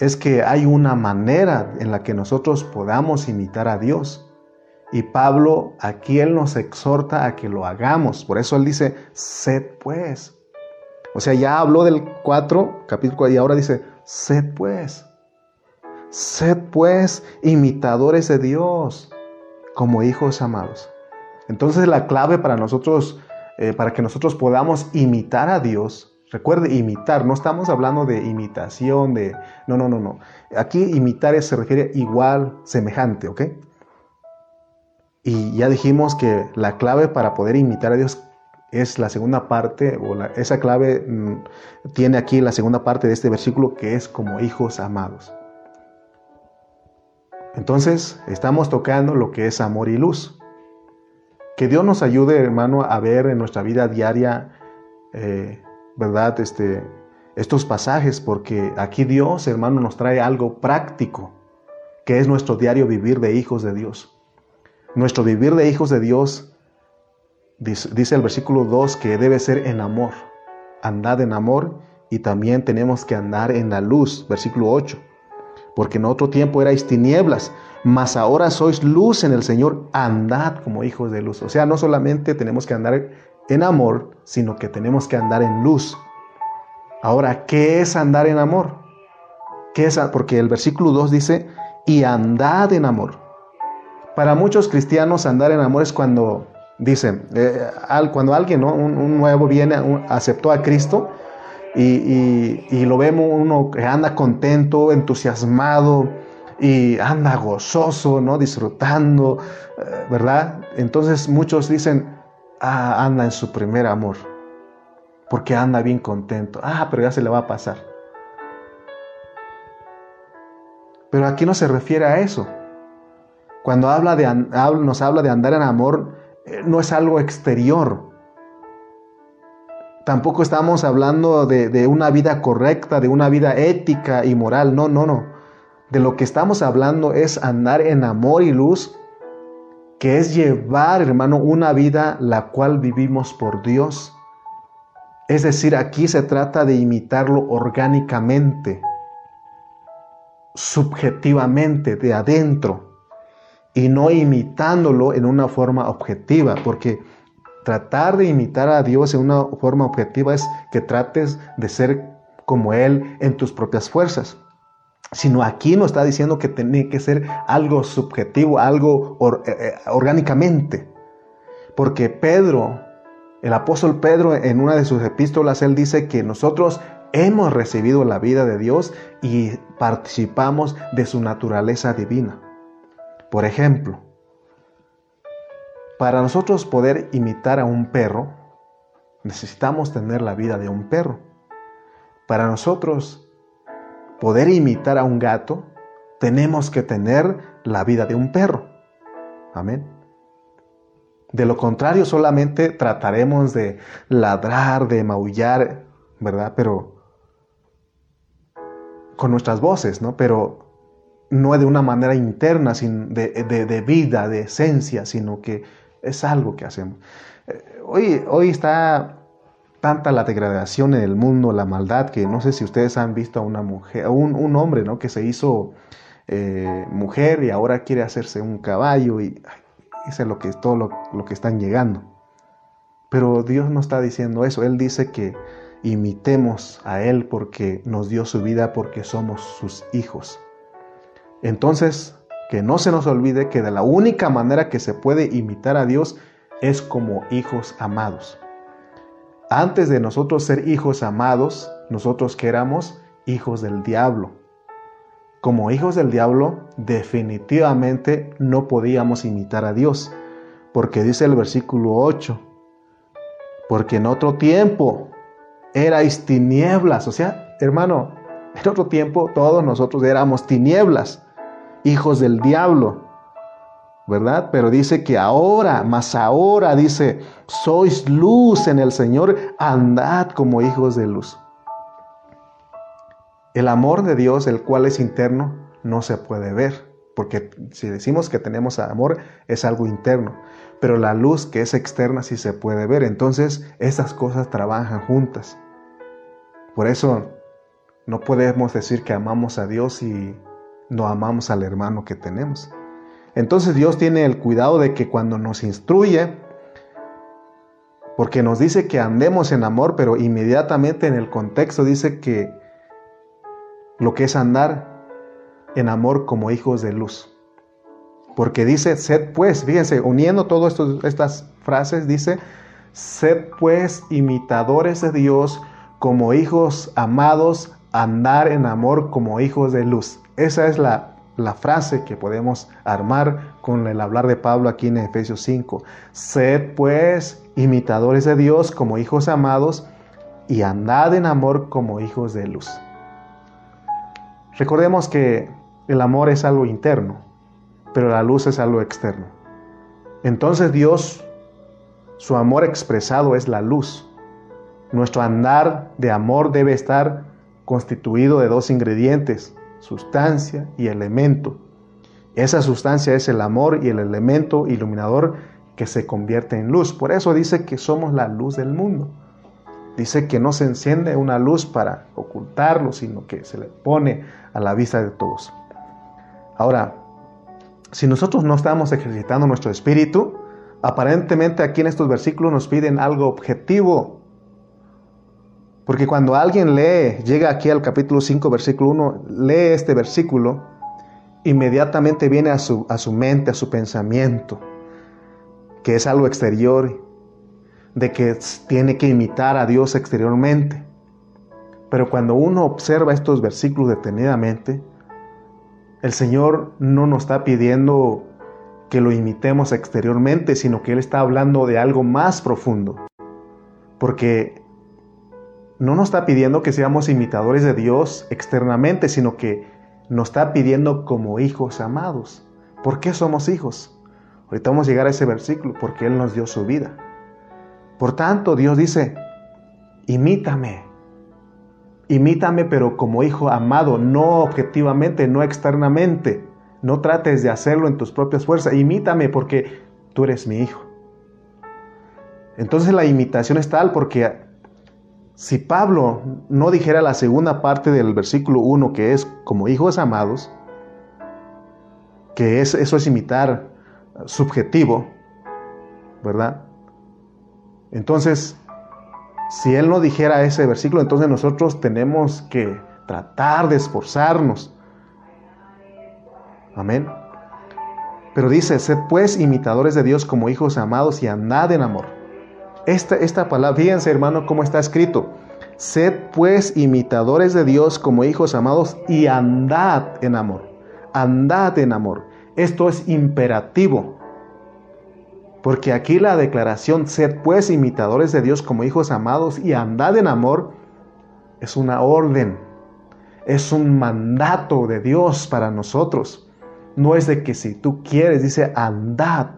Speaker 1: es que hay una manera en la que nosotros podamos imitar a Dios. Y Pablo aquí él nos exhorta a que lo hagamos. Por eso él dice, sed pues. O sea, ya habló del 4, capítulo 4, y ahora dice, sed pues. Sed pues imitadores de Dios como hijos amados. Entonces la clave para nosotros eh, para que nosotros podamos imitar a Dios. Recuerde, imitar, no estamos hablando de imitación, de... No, no, no, no. Aquí imitar se refiere igual, semejante, ¿ok? Y ya dijimos que la clave para poder imitar a Dios es la segunda parte, o esa clave mm, tiene aquí la segunda parte de este versículo que es como hijos amados. Entonces, estamos tocando lo que es amor y luz. Que Dios nos ayude, hermano, a ver en nuestra vida diaria, eh, ¿verdad? Este, estos pasajes, porque aquí Dios, hermano, nos trae algo práctico, que es nuestro diario vivir de hijos de Dios. Nuestro vivir de hijos de Dios, dice, el versículo 2, que debe ser en amor. Andad en amor y también tenemos que andar en la luz, versículo 8 porque en otro tiempo erais tinieblas, mas ahora sois luz en el Señor, andad como hijos de luz. O sea, no solamente tenemos que andar en amor, sino que tenemos que andar en luz. Ahora, ¿qué es andar en amor? ¿Qué es? Porque el versículo 2 dice, y andad en amor. Para muchos cristianos andar en amor es cuando, dicen, eh, cuando alguien, un, nuevo viene, aceptó a Cristo, y, lo vemos uno que anda contento, entusiasmado y anda gozoso, ¿no? Disfrutando, eh, ¿verdad? Entonces muchos dicen, ah, anda en su primer amor, porque anda bien contento. Ah, pero ya se le va a pasar. Pero aquí no se refiere a eso. Cuando habla de, nos habla de andar en amor, eh, no es algo exterior, Tampoco estamos hablando de, una vida correcta, de una vida ética y moral. No, no, no. De lo que estamos hablando es andar en amor y luz, que es llevar, hermano, una vida la cual vivimos por Dios. Es decir, aquí se trata de imitarlo orgánicamente, subjetivamente, de adentro, y no imitándolo en una forma objetiva, porque Tratar de imitar a Dios en una forma objetiva es que trates de ser como Él en tus propias fuerzas. Sino aquí no está diciendo que tiene que ser algo subjetivo, algo eh, eh, orgánicamente. Porque Pedro, el apóstol Pedro en una de sus epístolas, él dice que nosotros hemos recibido la vida de Dios y participamos de su naturaleza divina. Por ejemplo, para nosotros poder imitar a un perro, necesitamos tener la vida de un perro. Para nosotros poder imitar a un gato, tenemos que tener la vida de un perro. Amén. De lo contrario, solamente trataremos de ladrar, de maullar, ¿verdad? Pero con nuestras voces, ¿no? Pero no de una manera interna, sin de, de vida, de esencia, sino que es algo que hacemos. Eh, hoy, hoy está tanta la degradación en el mundo, la maldad, que no sé si ustedes han visto a una mujer, un, un hombre, ¿no? Que se hizo eh, mujer y ahora quiere hacerse un caballo y eso es lo que todo lo, lo, que están llegando. Pero Dios no está diciendo eso. Él dice que imitemos a Él porque nos dio su vida, porque somos sus hijos. Entonces, que no se nos olvide que de la única manera que se puede imitar a Dios es como hijos amados. Antes de nosotros ser hijos amados, nosotros que éramos hijos del diablo. Como hijos del diablo, definitivamente no podíamos imitar a Dios, porque dice el versículo 8, porque en otro tiempo erais tinieblas, o sea, hermano, en otro tiempo todos nosotros éramos tinieblas, hijos del diablo, ¿verdad? Pero dice que ahora, más ahora, dice, sois luz en el Señor, andad como hijos de luz. El amor de Dios, el cual es interno, no se puede ver, porque si decimos que tenemos amor, es algo interno, pero la luz que es externa sí se puede ver, entonces esas cosas trabajan juntas. Por eso no podemos decir que amamos a Dios y no amamos al hermano que tenemos. Entonces Dios tiene el cuidado de que cuando nos instruye, porque nos dice que andemos en amor, pero inmediatamente en el contexto dice que lo que es andar en amor como hijos de luz. Porque dice, sed pues, fíjense, uniendo todas estas frases, dice, sed pues imitadores de Dios como hijos amados, andar en amor como hijos de luz. Esa es la la frase que podemos armar con el hablar de Pablo aquí en Efesios 5. Sed pues imitadores de Dios como hijos amados y andad en amor como hijos de luz. Recordemos que el amor es algo interno, pero la luz es algo externo. Entonces Dios, su amor expresado es la luz. Nuestro andar de amor debe estar constituido de dos ingredientes, sustancia y elemento. Esa sustancia es el amor y el elemento iluminador que se convierte en luz. Por eso dice que somos la luz del mundo. Dice que no se enciende una luz para ocultarlo, sino que se le pone a la vista de todos. Ahora, si nosotros no estamos ejercitando nuestro espíritu, aparentemente aquí en estos versículos nos piden algo objetivo, porque cuando alguien lee, llega aquí al capítulo 5, versículo 1, lee este versículo, inmediatamente viene a su, a su mente, a su pensamiento, que es algo exterior, de que tiene que imitar a Dios exteriormente. Pero cuando uno observa estos versículos detenidamente, el Señor no nos está pidiendo que lo imitemos exteriormente, sino que Él está hablando de algo más profundo. Porque no nos está pidiendo que seamos imitadores de Dios externamente, sino que nos está pidiendo como hijos amados. ¿Por qué somos hijos? Ahorita vamos a llegar a ese versículo, porque Él nos dio su vida. Por tanto, Dios dice, imítame. Imítame, pero como hijo amado, no objetivamente, no externamente. No trates de hacerlo en tus propias fuerzas. Imítame porque tú eres mi hijo. Entonces la imitación es tal porque si Pablo no dijera la segunda parte del versículo 1, que es como hijos amados, que es, eso es imitar subjetivo, ¿verdad? Entonces, si él no dijera ese versículo, entonces nosotros tenemos que tratar de esforzarnos. Amén. Pero dice, sed pues imitadores de Dios como hijos amados y andad en amor esta, esta palabra, fíjense hermano cómo está escrito. Sed pues imitadores de Dios como hijos amados y andad en amor. Andad en amor. Esto es imperativo. Porque aquí la declaración, sed pues imitadores de Dios como hijos amados y andad en amor, es una orden, es un mandato de Dios para nosotros. No es de que si tú quieres, dice andad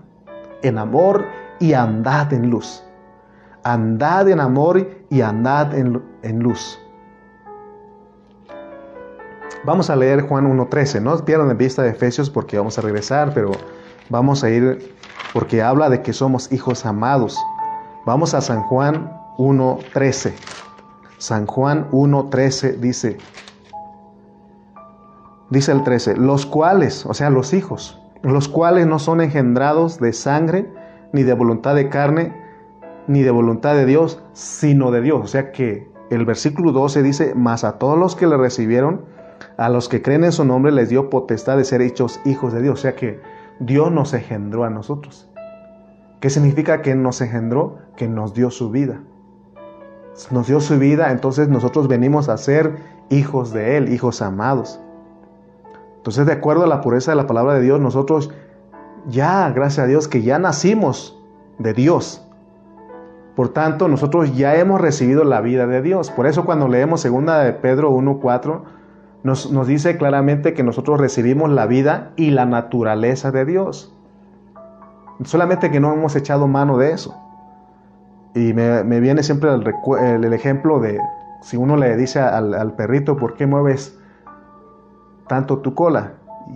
Speaker 1: en amor y andad en luz andad en amor y andad en, luz. Vamos a leer Juan 1.13, no pierdan de vista de Efesios porque vamos a regresar, pero vamos a ir porque habla de que somos hijos amados. Vamos a San Juan 1.13. San Juan 1.13 dice, dice el 13, los cuales, o sea, los hijos, los cuales no son engendrados de sangre, ni de voluntad de carne, ni de voluntad de Dios, sino de Dios. O sea que el versículo 12 dice, mas a todos los que le recibieron, a los que creen en su nombre, les dio potestad de ser hechos hijos de Dios. O sea que Dios nos engendró a nosotros. ¿Qué significa que nos engendró? Que nos dio su vida. Nos dio su vida, entonces nosotros venimos a ser hijos de Él, hijos amados. Entonces, de acuerdo a la pureza de la palabra de Dios, nosotros ya, gracias a Dios, que ya nacimos de Dios. Por tanto, nosotros ya hemos recibido la vida de Dios. Por eso cuando leemos segunda de Pedro 1.4, nos, nos dice claramente que nosotros recibimos la vida y la naturaleza de Dios. Solamente que no hemos echado mano de eso. Y me, viene siempre el, ejemplo de si uno le dice al, al, perrito, ¿por qué mueves tanto tu cola?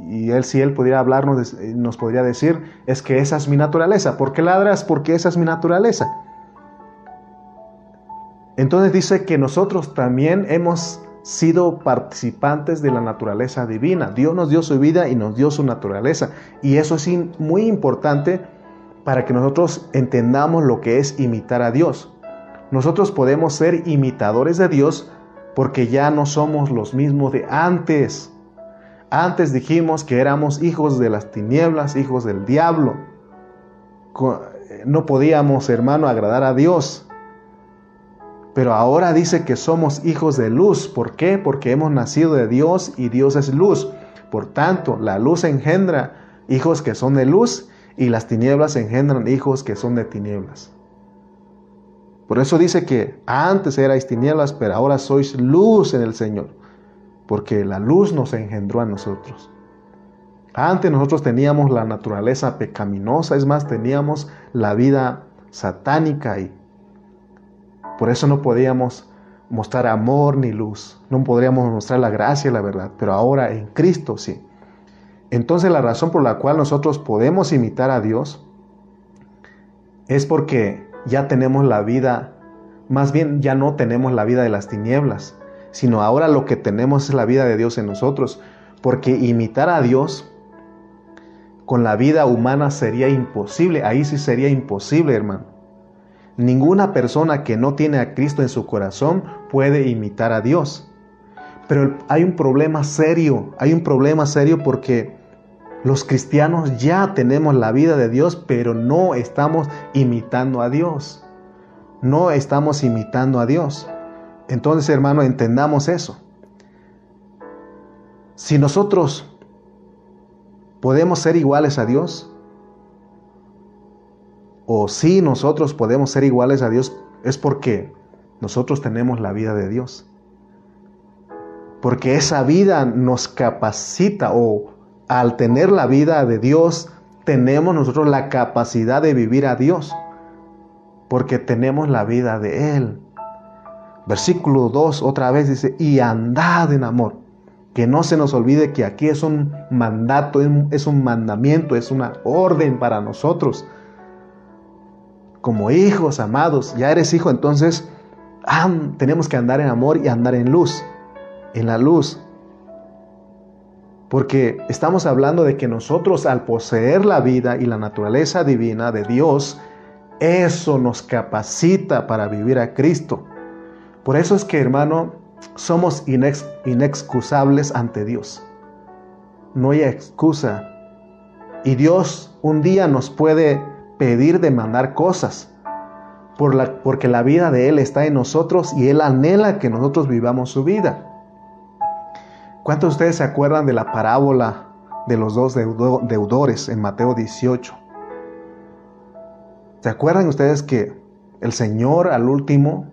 Speaker 1: Y él, si él pudiera hablarnos, nos podría decir, es que esa es mi naturaleza. ¿Por qué ladras? Porque esa es mi naturaleza. Entonces dice que nosotros también hemos sido participantes de la naturaleza divina. Dios nos dio su vida y nos dio su naturaleza. Y eso es muy importante para que nosotros entendamos lo que es imitar a Dios. Nosotros podemos ser imitadores de Dios porque ya no somos los mismos de antes. Antes dijimos que éramos hijos de las tinieblas, hijos del diablo. No podíamos, hermano, agradar a Dios. Pero ahora dice que somos hijos de luz. ¿Por qué? Porque hemos nacido de Dios y Dios es luz. Por tanto, la luz engendra hijos que son de luz y las tinieblas engendran hijos que son de tinieblas. Por eso dice que antes erais tinieblas, pero ahora sois luz en el Señor, porque la luz nos engendró a nosotros. Antes nosotros teníamos la naturaleza pecaminosa, es más, teníamos la vida satánica y por eso no podíamos mostrar amor ni luz, no podríamos mostrar la gracia y la verdad, pero ahora en Cristo sí. Entonces la razón por la cual nosotros podemos imitar a Dios es porque ya tenemos la vida, más bien ya no tenemos la vida de las tinieblas, sino ahora lo que tenemos es la vida de Dios en nosotros, porque imitar a Dios con la vida humana sería imposible, ahí sí sería imposible, hermano. Ninguna persona que no tiene a Cristo en su corazón puede imitar a Dios. Pero hay un problema serio, hay un problema serio porque los cristianos ya tenemos la vida de Dios, pero no estamos imitando a Dios. No estamos imitando a Dios. Entonces, hermano, entendamos eso. Si nosotros podemos ser iguales a Dios, o si nosotros podemos ser iguales a Dios, es porque nosotros tenemos la vida de Dios. Porque esa vida nos capacita o al tener la vida de Dios, tenemos nosotros la capacidad de vivir a Dios. Porque tenemos la vida de Él. Versículo 2 otra vez dice, y andad en amor. Que no se nos olvide que aquí es un mandato, es un mandamiento, es una orden para nosotros como hijos amados, ya eres hijo, entonces tenemos que andar en amor y andar en luz, en la luz. Porque estamos hablando de que nosotros al poseer la vida y la naturaleza divina de Dios, eso nos capacita para vivir a Cristo. Por eso es que, hermano, somos inexcusables ante Dios. No hay excusa. Y Dios un día nos puede pedir, demandar cosas, por la, porque la vida de Él está en nosotros y Él anhela que nosotros vivamos su vida. ¿Cuántos de ustedes se acuerdan de la parábola de los dos deudores en Mateo 18? ¿Se acuerdan ustedes que el Señor al último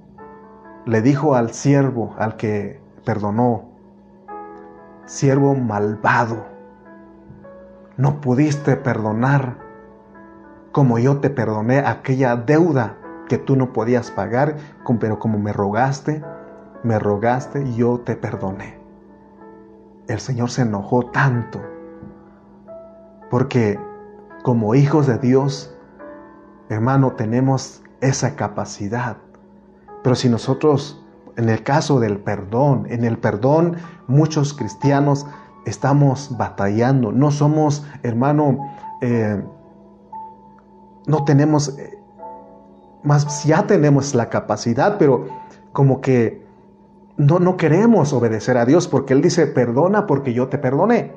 Speaker 1: le dijo al siervo, al que perdonó, siervo malvado, no pudiste perdonar como yo te perdoné aquella deuda que tú no podías pagar, pero como me rogaste, me rogaste yo te perdoné. El Señor se enojó tanto, porque como hijos de Dios, hermano, tenemos esa capacidad. Pero si nosotros, en el caso del perdón, en el perdón, muchos cristianos estamos batallando, no somos, hermano, eh, no tenemos, eh, más ya tenemos la capacidad, pero como que no, no queremos obedecer a Dios porque Él dice, perdona porque yo te perdoné.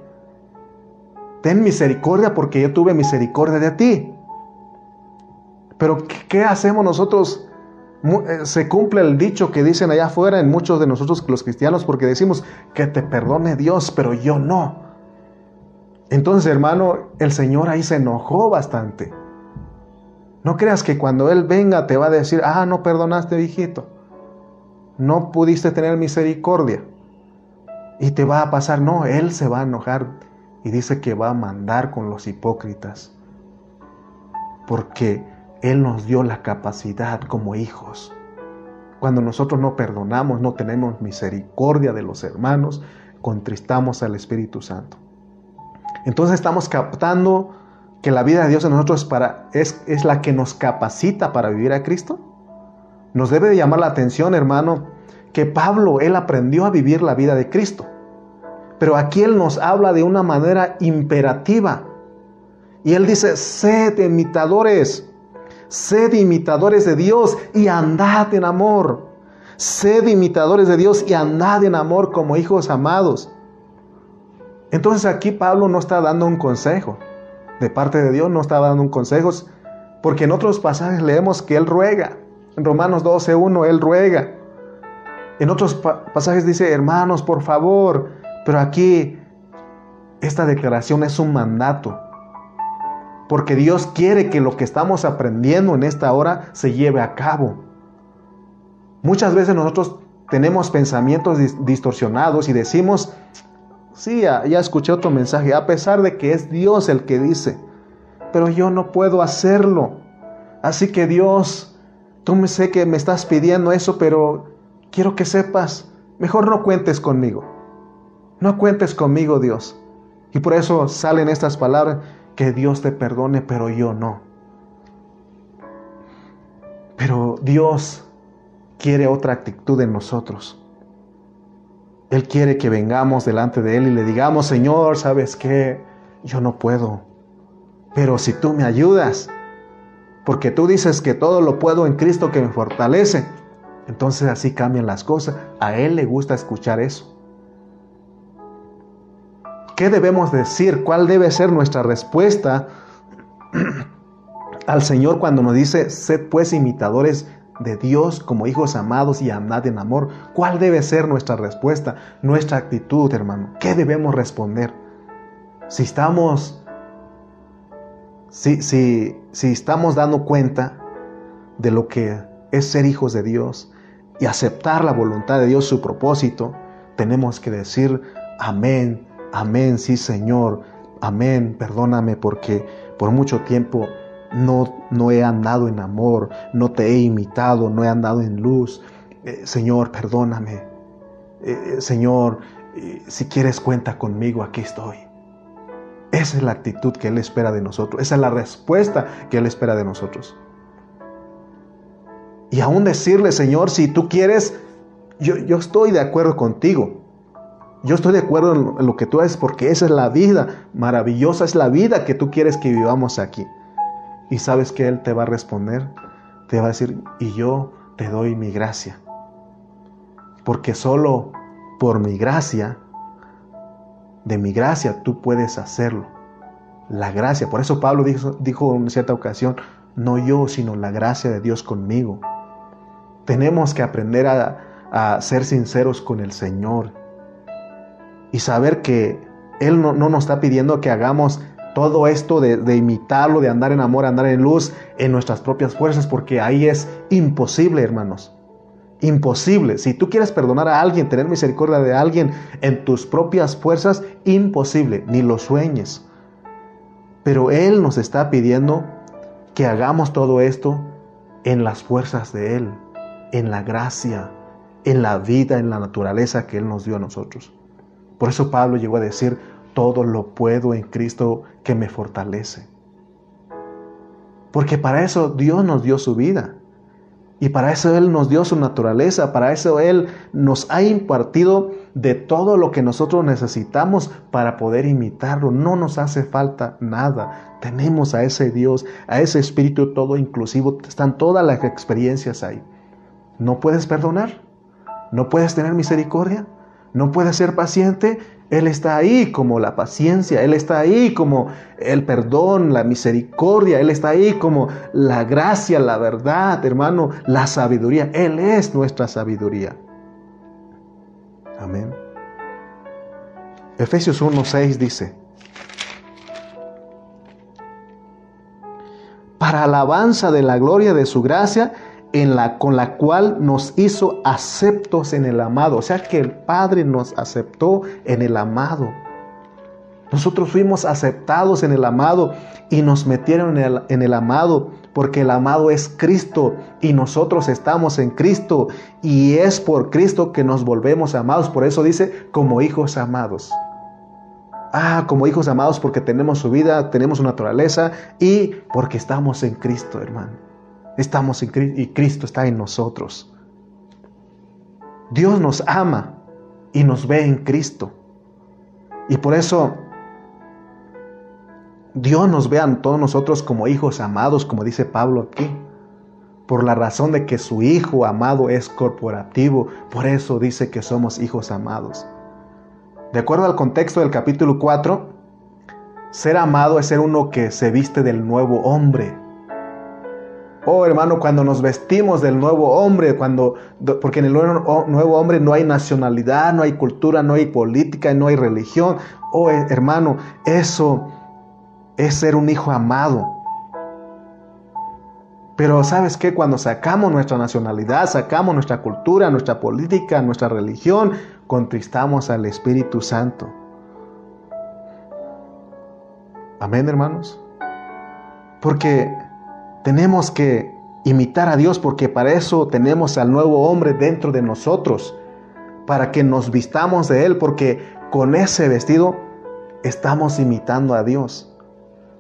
Speaker 1: Ten misericordia porque yo tuve misericordia de ti. Pero ¿qué hacemos nosotros? Eh, se cumple el dicho que dicen allá afuera en muchos de nosotros los cristianos porque decimos que te perdone Dios, pero yo no. Entonces, hermano, el Señor ahí se enojó bastante. No creas que cuando Él venga te va a decir, ah, no perdonaste, viejito. No pudiste tener misericordia. Y te va a pasar, no, Él se va a enojar y dice que va a mandar con los hipócritas. Porque Él nos dio la capacidad como hijos. Cuando nosotros no perdonamos, no tenemos misericordia de los hermanos, contristamos al Espíritu Santo. Entonces estamos captando que la vida de Dios en nosotros es, para, es, es la que nos capacita para vivir a Cristo. Nos debe de llamar la atención, hermano, que Pablo, él aprendió a vivir la vida de Cristo. Pero aquí él nos habla de una manera imperativa. Y él dice, sed imitadores, sed imitadores de Dios y andad en amor. Sed imitadores de Dios y andad en amor como hijos amados. Entonces aquí Pablo no está dando un consejo. De parte de Dios no está dando un consejo. Porque en otros pasajes leemos que él ruega. En Romanos 12.1 él ruega. En otros pasajes dice, hermanos, por favor. Pero aquí esta declaración es un mandato. Porque Dios quiere que lo que estamos aprendiendo en esta hora se lleve a cabo. Muchas veces nosotros tenemos pensamientos distorsionados y decimos, Sí, ya, escuché otro mensaje, a pesar de que es Dios el que dice, pero yo no puedo hacerlo. Así que Dios, tú me sé que me estás pidiendo eso, pero quiero que sepas, mejor no cuentes conmigo. No cuentes conmigo, Dios. Y por eso salen estas palabras, que Dios te perdone, pero yo no. Pero Dios quiere otra actitud en nosotros. Él quiere que vengamos delante de Él y le digamos, Señor, ¿sabes qué? Yo no puedo. Pero si tú me ayudas, porque tú dices que todo lo puedo en Cristo que me fortalece, entonces así cambian las cosas. A Él le gusta escuchar eso. ¿Qué debemos decir? ¿Cuál debe ser nuestra respuesta al Señor cuando nos dice, sed pues imitadores de Dios como hijos amados y andad en amor. ¿Cuál debe ser nuestra respuesta, nuestra actitud, hermano? ¿Qué debemos responder? Si estamos, si, si, si estamos dando cuenta de lo que es ser hijos de Dios y aceptar la voluntad de Dios, su propósito, tenemos que decir amén, amén, sí Señor, amén, perdóname porque por mucho tiempo no, no he andado en amor, no te he imitado, no he andado en luz. Eh, Señor, perdóname. Eh, eh, Señor, si quieres cuenta conmigo, aquí estoy. Esa es la actitud que Él espera de nosotros. Esa es la respuesta que Él espera de nosotros. Y aún decirle, Señor, si tú quieres, yo, yo estoy de acuerdo contigo. Yo estoy de acuerdo en lo que tú haces porque esa es la vida maravillosa, es la vida que tú quieres que vivamos aquí. Y sabes que Él te va a responder, te va a decir, y yo te doy mi gracia. Porque solo por mi gracia, de mi gracia, tú puedes hacerlo. La gracia, por eso Pablo dijo, dijo en cierta ocasión, no yo, sino la gracia de Dios conmigo. Tenemos que aprender a, a ser sinceros con el Señor y saber que Él no, no nos está pidiendo que hagamos todo esto de, imitarlo, de andar en amor, andar en luz, en nuestras propias fuerzas, porque ahí es imposible, hermanos. Imposible. Si tú quieres perdonar a alguien, tener misericordia de alguien en tus propias fuerzas, imposible, ni lo sueñes. Pero Él nos está pidiendo que hagamos todo esto en las fuerzas de Él, en la gracia, en la vida, en la naturaleza que Él nos dio a nosotros. Por eso Pablo llegó a decir, todo lo puedo en Cristo que me fortalece. Porque para eso Dios nos dio su vida. Y para eso Él nos dio su naturaleza, para eso Él nos ha impartido de todo lo que nosotros necesitamos para poder imitarlo. No nos hace falta nada. Tenemos a ese Dios, a ese Espíritu todo inclusivo. Están todas las experiencias ahí. ¿No puedes perdonar? ¿No puedes tener misericordia? ¿No puedes ser paciente? Él está ahí como la paciencia, Él está ahí como el perdón, la misericordia, Él está ahí como la gracia, la verdad, hermano, la sabiduría. Él es nuestra sabiduría. Amén. Efesios 1.6 dice, para alabanza de la gloria de su gracia, con la cual nos hizo aceptos en el amado. O sea que el Padre nos aceptó en el amado. Nosotros fuimos aceptados en el amado y nos metieron en el, en el, amado porque el amado es Cristo y nosotros estamos en Cristo y es por Cristo que nos volvemos amados. Por eso dice como hijos amados. Ah, como hijos amados porque tenemos su vida, tenemos su naturaleza y porque estamos en Cristo, hermano. Estamos en Cristo y Cristo está en nosotros. Dios nos ama y nos ve en Cristo. Y por eso Dios nos ve a todos nosotros como hijos amados, como dice Pablo aquí. Por la razón de que su hijo amado es corporativo, por eso dice que somos hijos amados. De acuerdo al contexto del capítulo 4, ser amado es ser uno que se viste del nuevo hombre Oh hermano, cuando nos vestimos del nuevo hombre, cuando, porque en el nuevo hombre no hay nacionalidad, no hay cultura, no hay política, no hay religión. Oh hermano, eso es ser un hijo amado. Pero sabes qué, cuando sacamos nuestra nacionalidad, sacamos nuestra cultura, nuestra política, nuestra religión, contristamos al Espíritu Santo. Amén, hermanos. Porque tenemos que imitar a Dios porque para eso tenemos al nuevo hombre dentro de nosotros, para que nos vistamos de Él, porque con ese vestido estamos imitando a Dios.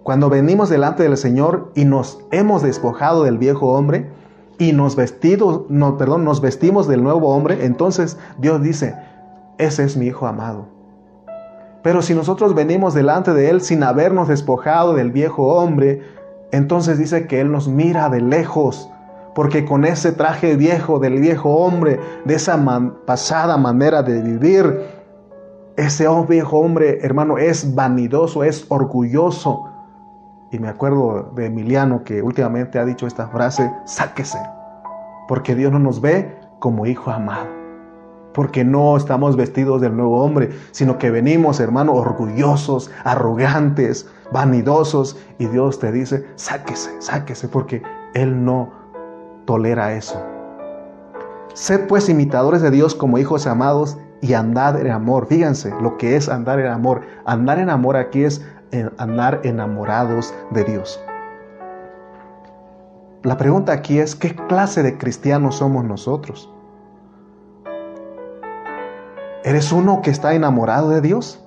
Speaker 1: Cuando venimos delante del Señor y nos hemos despojado del viejo hombre y nos vestidos, no, perdón, nos vestimos del nuevo hombre, entonces Dios dice, ese es mi hijo amado. Pero si nosotros venimos delante de Él sin habernos despojado del viejo hombre, entonces dice que Él nos mira de lejos, porque con ese traje viejo del viejo hombre, de esa pasada manera de vivir, ese viejo hombre, hermano, es vanidoso, es orgulloso. Y me acuerdo de Emiliano que últimamente ha dicho esta frase, sáquese, porque Dios no nos ve como hijo amado porque no estamos vestidos del nuevo hombre, sino que venimos, hermano, orgullosos, arrogantes, vanidosos, y Dios te dice, sáquese, sáquese, porque Él no tolera eso. Sed pues imitadores de Dios como hijos amados y andad en amor. Fíjense lo que es andar en amor. Andar en amor aquí es eh, andar enamorados de Dios. La pregunta aquí es, ¿qué clase de cristianos somos nosotros? ¿Eres uno que está enamorado de Dios?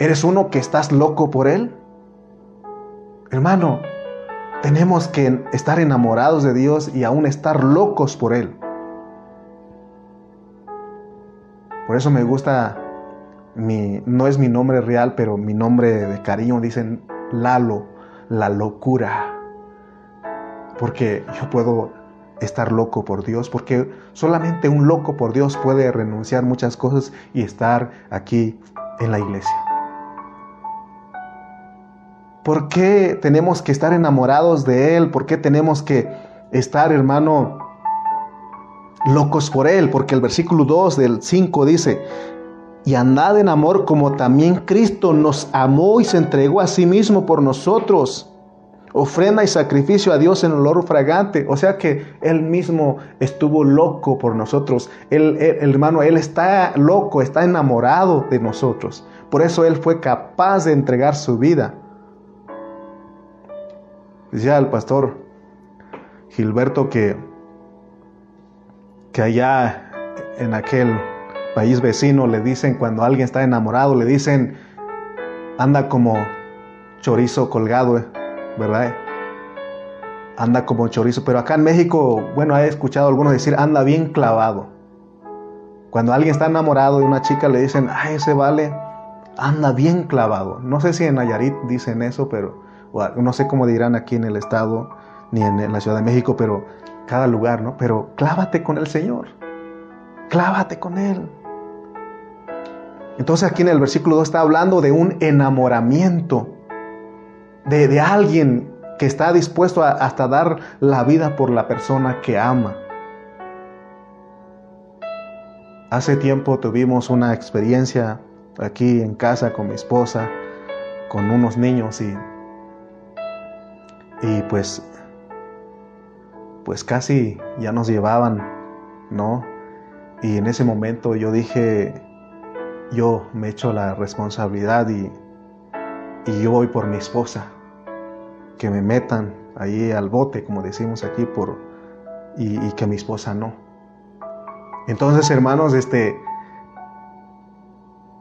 Speaker 1: ¿Eres uno que estás loco por Él? Hermano, tenemos que estar enamorados de Dios y aún estar locos por Él. Por eso me gusta, mi, no es mi nombre real, pero mi nombre de cariño dicen Lalo, la locura. Porque yo puedo estar loco por Dios, porque solamente un loco por Dios puede renunciar muchas cosas y estar aquí en la iglesia. ¿Por qué tenemos que estar enamorados de Él? ¿Por qué tenemos que estar, hermano, locos por Él? Porque el versículo 2 del 5 dice, y andad en amor como también Cristo nos amó y se entregó a sí mismo por nosotros ofrenda y sacrificio a Dios en olor fragante. O sea que Él mismo estuvo loco por nosotros. Él, hermano, Él está loco, está enamorado de nosotros. Por eso Él fue capaz de entregar su vida. Decía el pastor Gilberto que, que allá en aquel país vecino le dicen, cuando alguien está enamorado, le dicen, anda como chorizo colgado ¿verdad? Anda como chorizo, pero acá en México, bueno, he escuchado algunos decir, anda bien clavado. Cuando alguien está enamorado de una chica le dicen, ay, ese vale, anda bien clavado. No sé si en Nayarit dicen eso, pero no sé cómo dirán aquí en el estado ni en la Ciudad de México, pero cada lugar, ¿no? Pero clávate con el Señor. clávate con Él. Entonces aquí en el versículo 2 está hablando de un enamoramiento, de, de alguien que está dispuesto a, hasta dar la vida por la persona que ama. Hace tiempo tuvimos una experiencia aquí en casa con mi esposa, con unos niños y, y pues, pues casi ya nos llevaban, ¿no? Y en ese momento yo dije, yo me echo la responsabilidad y, y yo voy por mi esposa, que me metan ahí al bote, como decimos aquí, por, y, y que mi esposa no. Entonces, hermanos, este,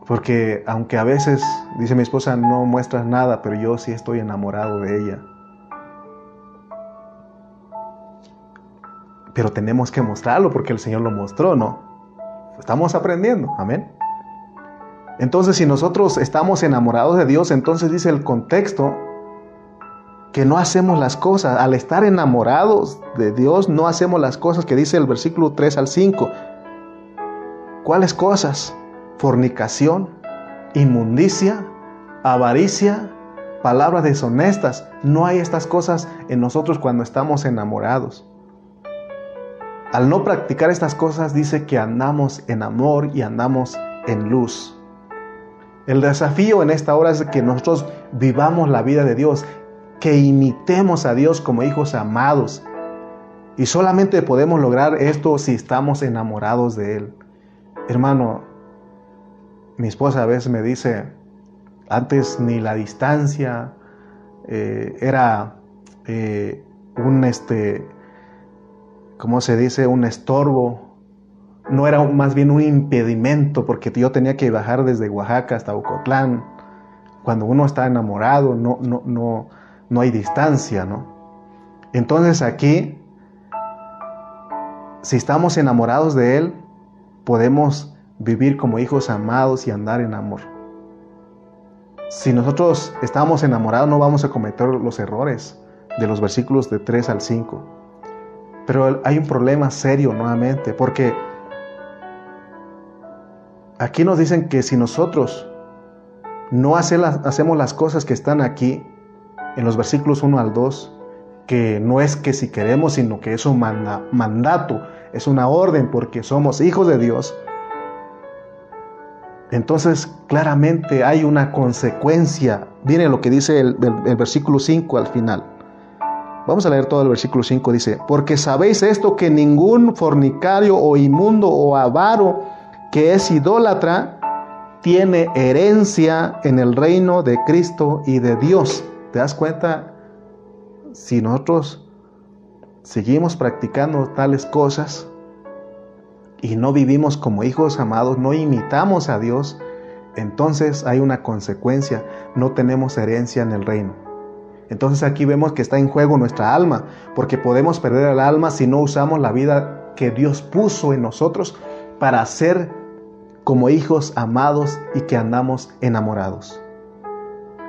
Speaker 1: porque aunque a veces, dice mi esposa, no muestras nada, pero yo sí estoy enamorado de ella. Pero tenemos que mostrarlo porque el Señor lo mostró, ¿no? Estamos aprendiendo, amén. Entonces, si nosotros estamos enamorados de Dios, entonces dice el contexto que no hacemos las cosas. Al estar enamorados de Dios, no hacemos las cosas que dice el versículo 3 al 5. ¿Cuáles cosas? Fornicación, inmundicia, avaricia, palabras deshonestas. No hay estas cosas en nosotros cuando estamos enamorados. Al no practicar estas cosas dice que andamos en amor y andamos en luz. El desafío en esta hora es que nosotros vivamos la vida de Dios, que imitemos a Dios como hijos amados. Y solamente podemos lograr esto si estamos enamorados de Él. Hermano, mi esposa a veces me dice, antes ni la distancia eh, era eh, un, este, ¿cómo se dice? Un estorbo no era más bien un impedimento, porque yo tenía que bajar desde Oaxaca hasta Ocotlán. Cuando uno está enamorado, no, no, no, no hay distancia, ¿no? Entonces aquí, si estamos enamorados de Él, podemos vivir como hijos amados y andar en amor. Si nosotros estamos enamorados, no vamos a cometer los errores de los versículos de 3 al 5. Pero hay un problema serio nuevamente, porque Aquí nos dicen que si nosotros no hacemos las cosas que están aquí, en los versículos 1 al 2, que no es que si queremos, sino que es un mandato, es una orden porque somos hijos de Dios, entonces claramente hay una consecuencia. Viene lo que dice el, el versículo 5 al final. Vamos a leer todo el versículo 5. Dice, porque sabéis esto que ningún fornicario o inmundo o avaro, que es idólatra tiene herencia en el reino de Cristo y de Dios. ¿Te das cuenta? Si nosotros seguimos practicando tales cosas y no vivimos como hijos amados, no imitamos a Dios, entonces hay una consecuencia, no tenemos herencia en el reino. Entonces aquí vemos que está en juego nuestra alma, porque podemos perder el alma si no usamos la vida que Dios puso en nosotros para ser como hijos amados y que andamos enamorados.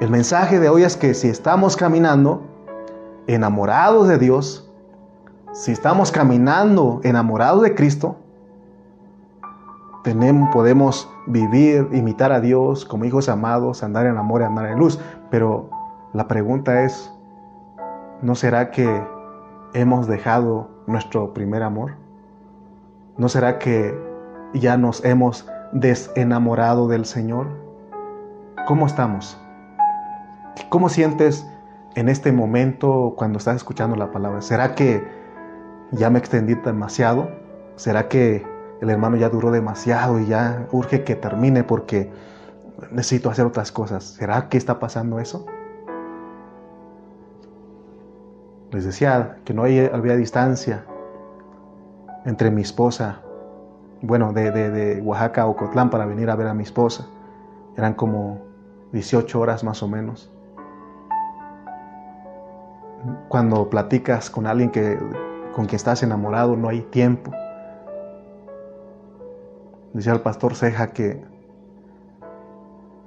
Speaker 1: El mensaje de hoy es que si estamos caminando enamorados de Dios, si estamos caminando enamorados de Cristo, tenemos, podemos vivir, imitar a Dios como hijos amados, andar en amor y andar en luz. Pero la pregunta es, ¿no será que hemos dejado nuestro primer amor? ¿No será que ya nos hemos desenamorado del Señor? ¿Cómo estamos? ¿Cómo sientes en este momento cuando estás escuchando la palabra? ¿Será que ya me extendí demasiado? ¿Será que el hermano ya duró demasiado y ya urge que termine porque necesito hacer otras cosas? ¿Será que está pasando eso? Les decía que no había distancia entre mi esposa bueno, de, de, Oaxaca a Ocotlán para venir a ver a mi esposa. Eran como 18 horas más o menos. Cuando platicas con alguien que, con quien estás enamorado, no hay tiempo. Decía el pastor Ceja que,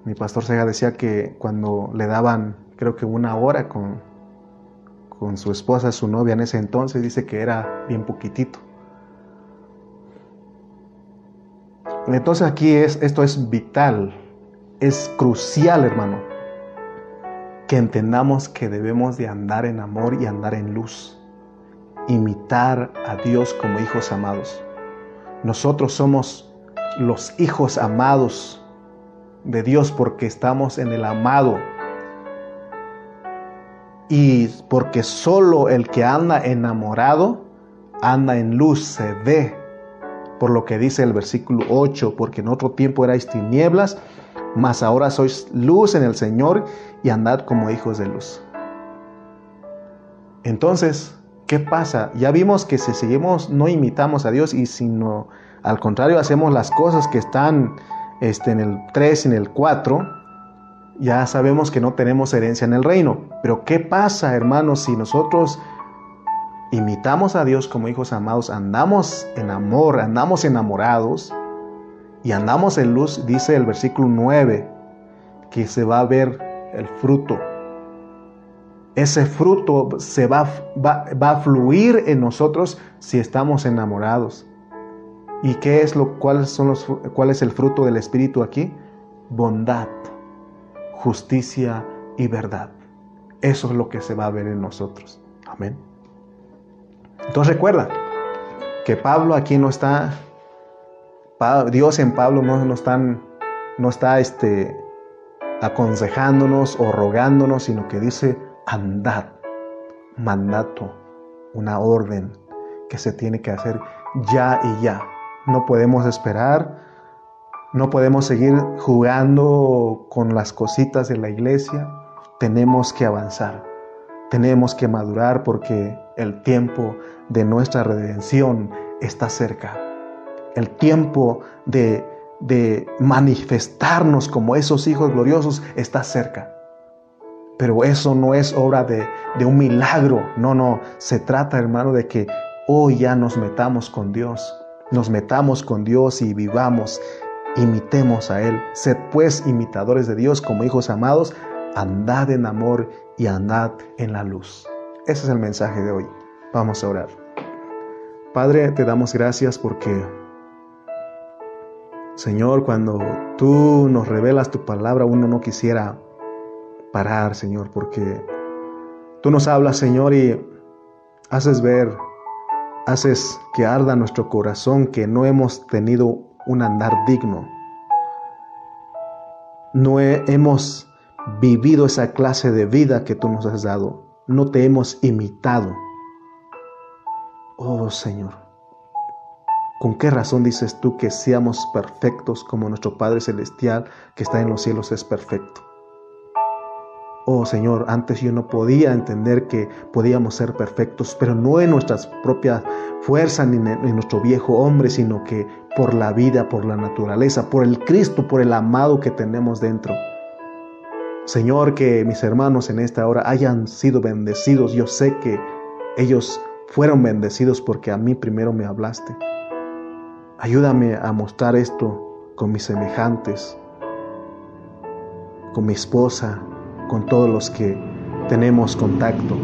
Speaker 1: mi pastor Ceja decía que cuando le daban, creo que una hora con, con su esposa, su novia en ese entonces, dice que era bien poquitito Entonces aquí es, esto es vital, es crucial, hermano, que entendamos que debemos de andar en amor y andar en luz, imitar a Dios como hijos amados. Nosotros somos los hijos amados de Dios porque estamos en el amado y porque solo el que anda enamorado anda en luz, se ve, por lo que dice el versículo 8, porque en otro tiempo erais tinieblas, mas ahora sois luz en el Señor y andad como hijos de luz. Entonces, ¿qué pasa? Ya vimos que si seguimos, no imitamos a Dios y sino al contrario hacemos las cosas que están este, en el 3 y en el 4, ya sabemos que no tenemos herencia en el reino. Pero ¿qué pasa, hermanos, si nosotros imitamos a Dios como hijos amados, andamos en amor, andamos enamorados y andamos en luz? Dice el versículo 9 que se va a ver el fruto. Ese fruto se va, a fluir en nosotros si estamos enamorados. ¿Y qué es lo, son los, cuál es el fruto del Espíritu aquí? Bondad justicia y verdad. Eso es lo que se va a ver en nosotros. Amén. Entonces recuerda que Pablo aquí no está, Dios en Pablo no, no, no está este, aconsejándonos o rogándonos, sino que dice andad, mandato, una orden que se tiene que hacer ya y ya. No podemos esperar no podemos seguir jugando con las cositas de la iglesia. Tenemos que avanzar. Tenemos que madurar porque el tiempo de nuestra redención está cerca. El tiempo de, manifestarnos como esos hijos gloriosos está cerca. Pero eso no es obra de, de un milagro. No, no. Se trata, hermano, de que hoy ya nos metamos con Dios. Nos metamos con Dios y vivamos imitemos a Él. Sed pues imitadores de Dios como hijos amados, andad en amor y andad en la luz. Ese es el mensaje de hoy. Vamos a orar. Padre, te damos gracias porque, Señor, cuando tú nos revelas tu palabra, uno no quisiera parar, Señor, porque tú nos hablas, Señor, y haces ver, haces que arda nuestro corazón que no hemos tenido un andar digno. No hemos vivido esa clase de vida que tú nos has dado. No te hemos imitado. Oh Señor, ¿con qué razón dices tú que seamos perfectos como nuestro Padre Celestial que está en los cielos es perfecto? Oh Señor, antes yo no podía entender que podíamos ser perfectos, pero no en nuestras propias fuerzas ni en nuestro viejo hombre, sino que por la vida, por la naturaleza, por el Cristo, por el amado que tenemos dentro. Señor, que mis hermanos en esta hora hayan sido bendecidos. Yo sé que ellos fueron bendecidos porque a mí primero me hablaste. Ayúdame a mostrar esto con mis semejantes, con mi esposa, con todos los que tenemos contacto.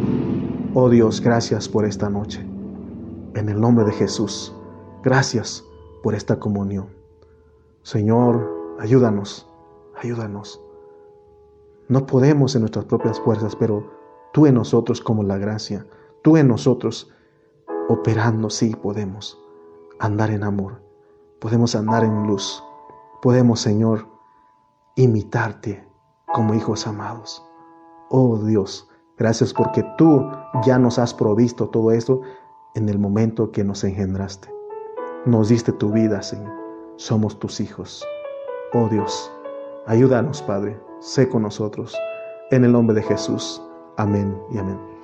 Speaker 1: Oh Dios, gracias por esta noche. En el nombre de Jesús, gracias por esta comunión. Señor, ayúdanos, ayúdanos. No podemos en nuestras propias fuerzas, pero tú en nosotros como la gracia, tú en nosotros operando, sí podemos andar en amor, podemos andar en luz, podemos, Señor, imitarte como hijos amados. Oh Dios, gracias porque tú ya nos has provisto todo esto en el momento que nos engendraste. Nos diste tu vida, Señor. Somos tus hijos. Oh Dios, ayúdanos, Padre. Sé con nosotros. En el nombre de Jesús. Amén y amén.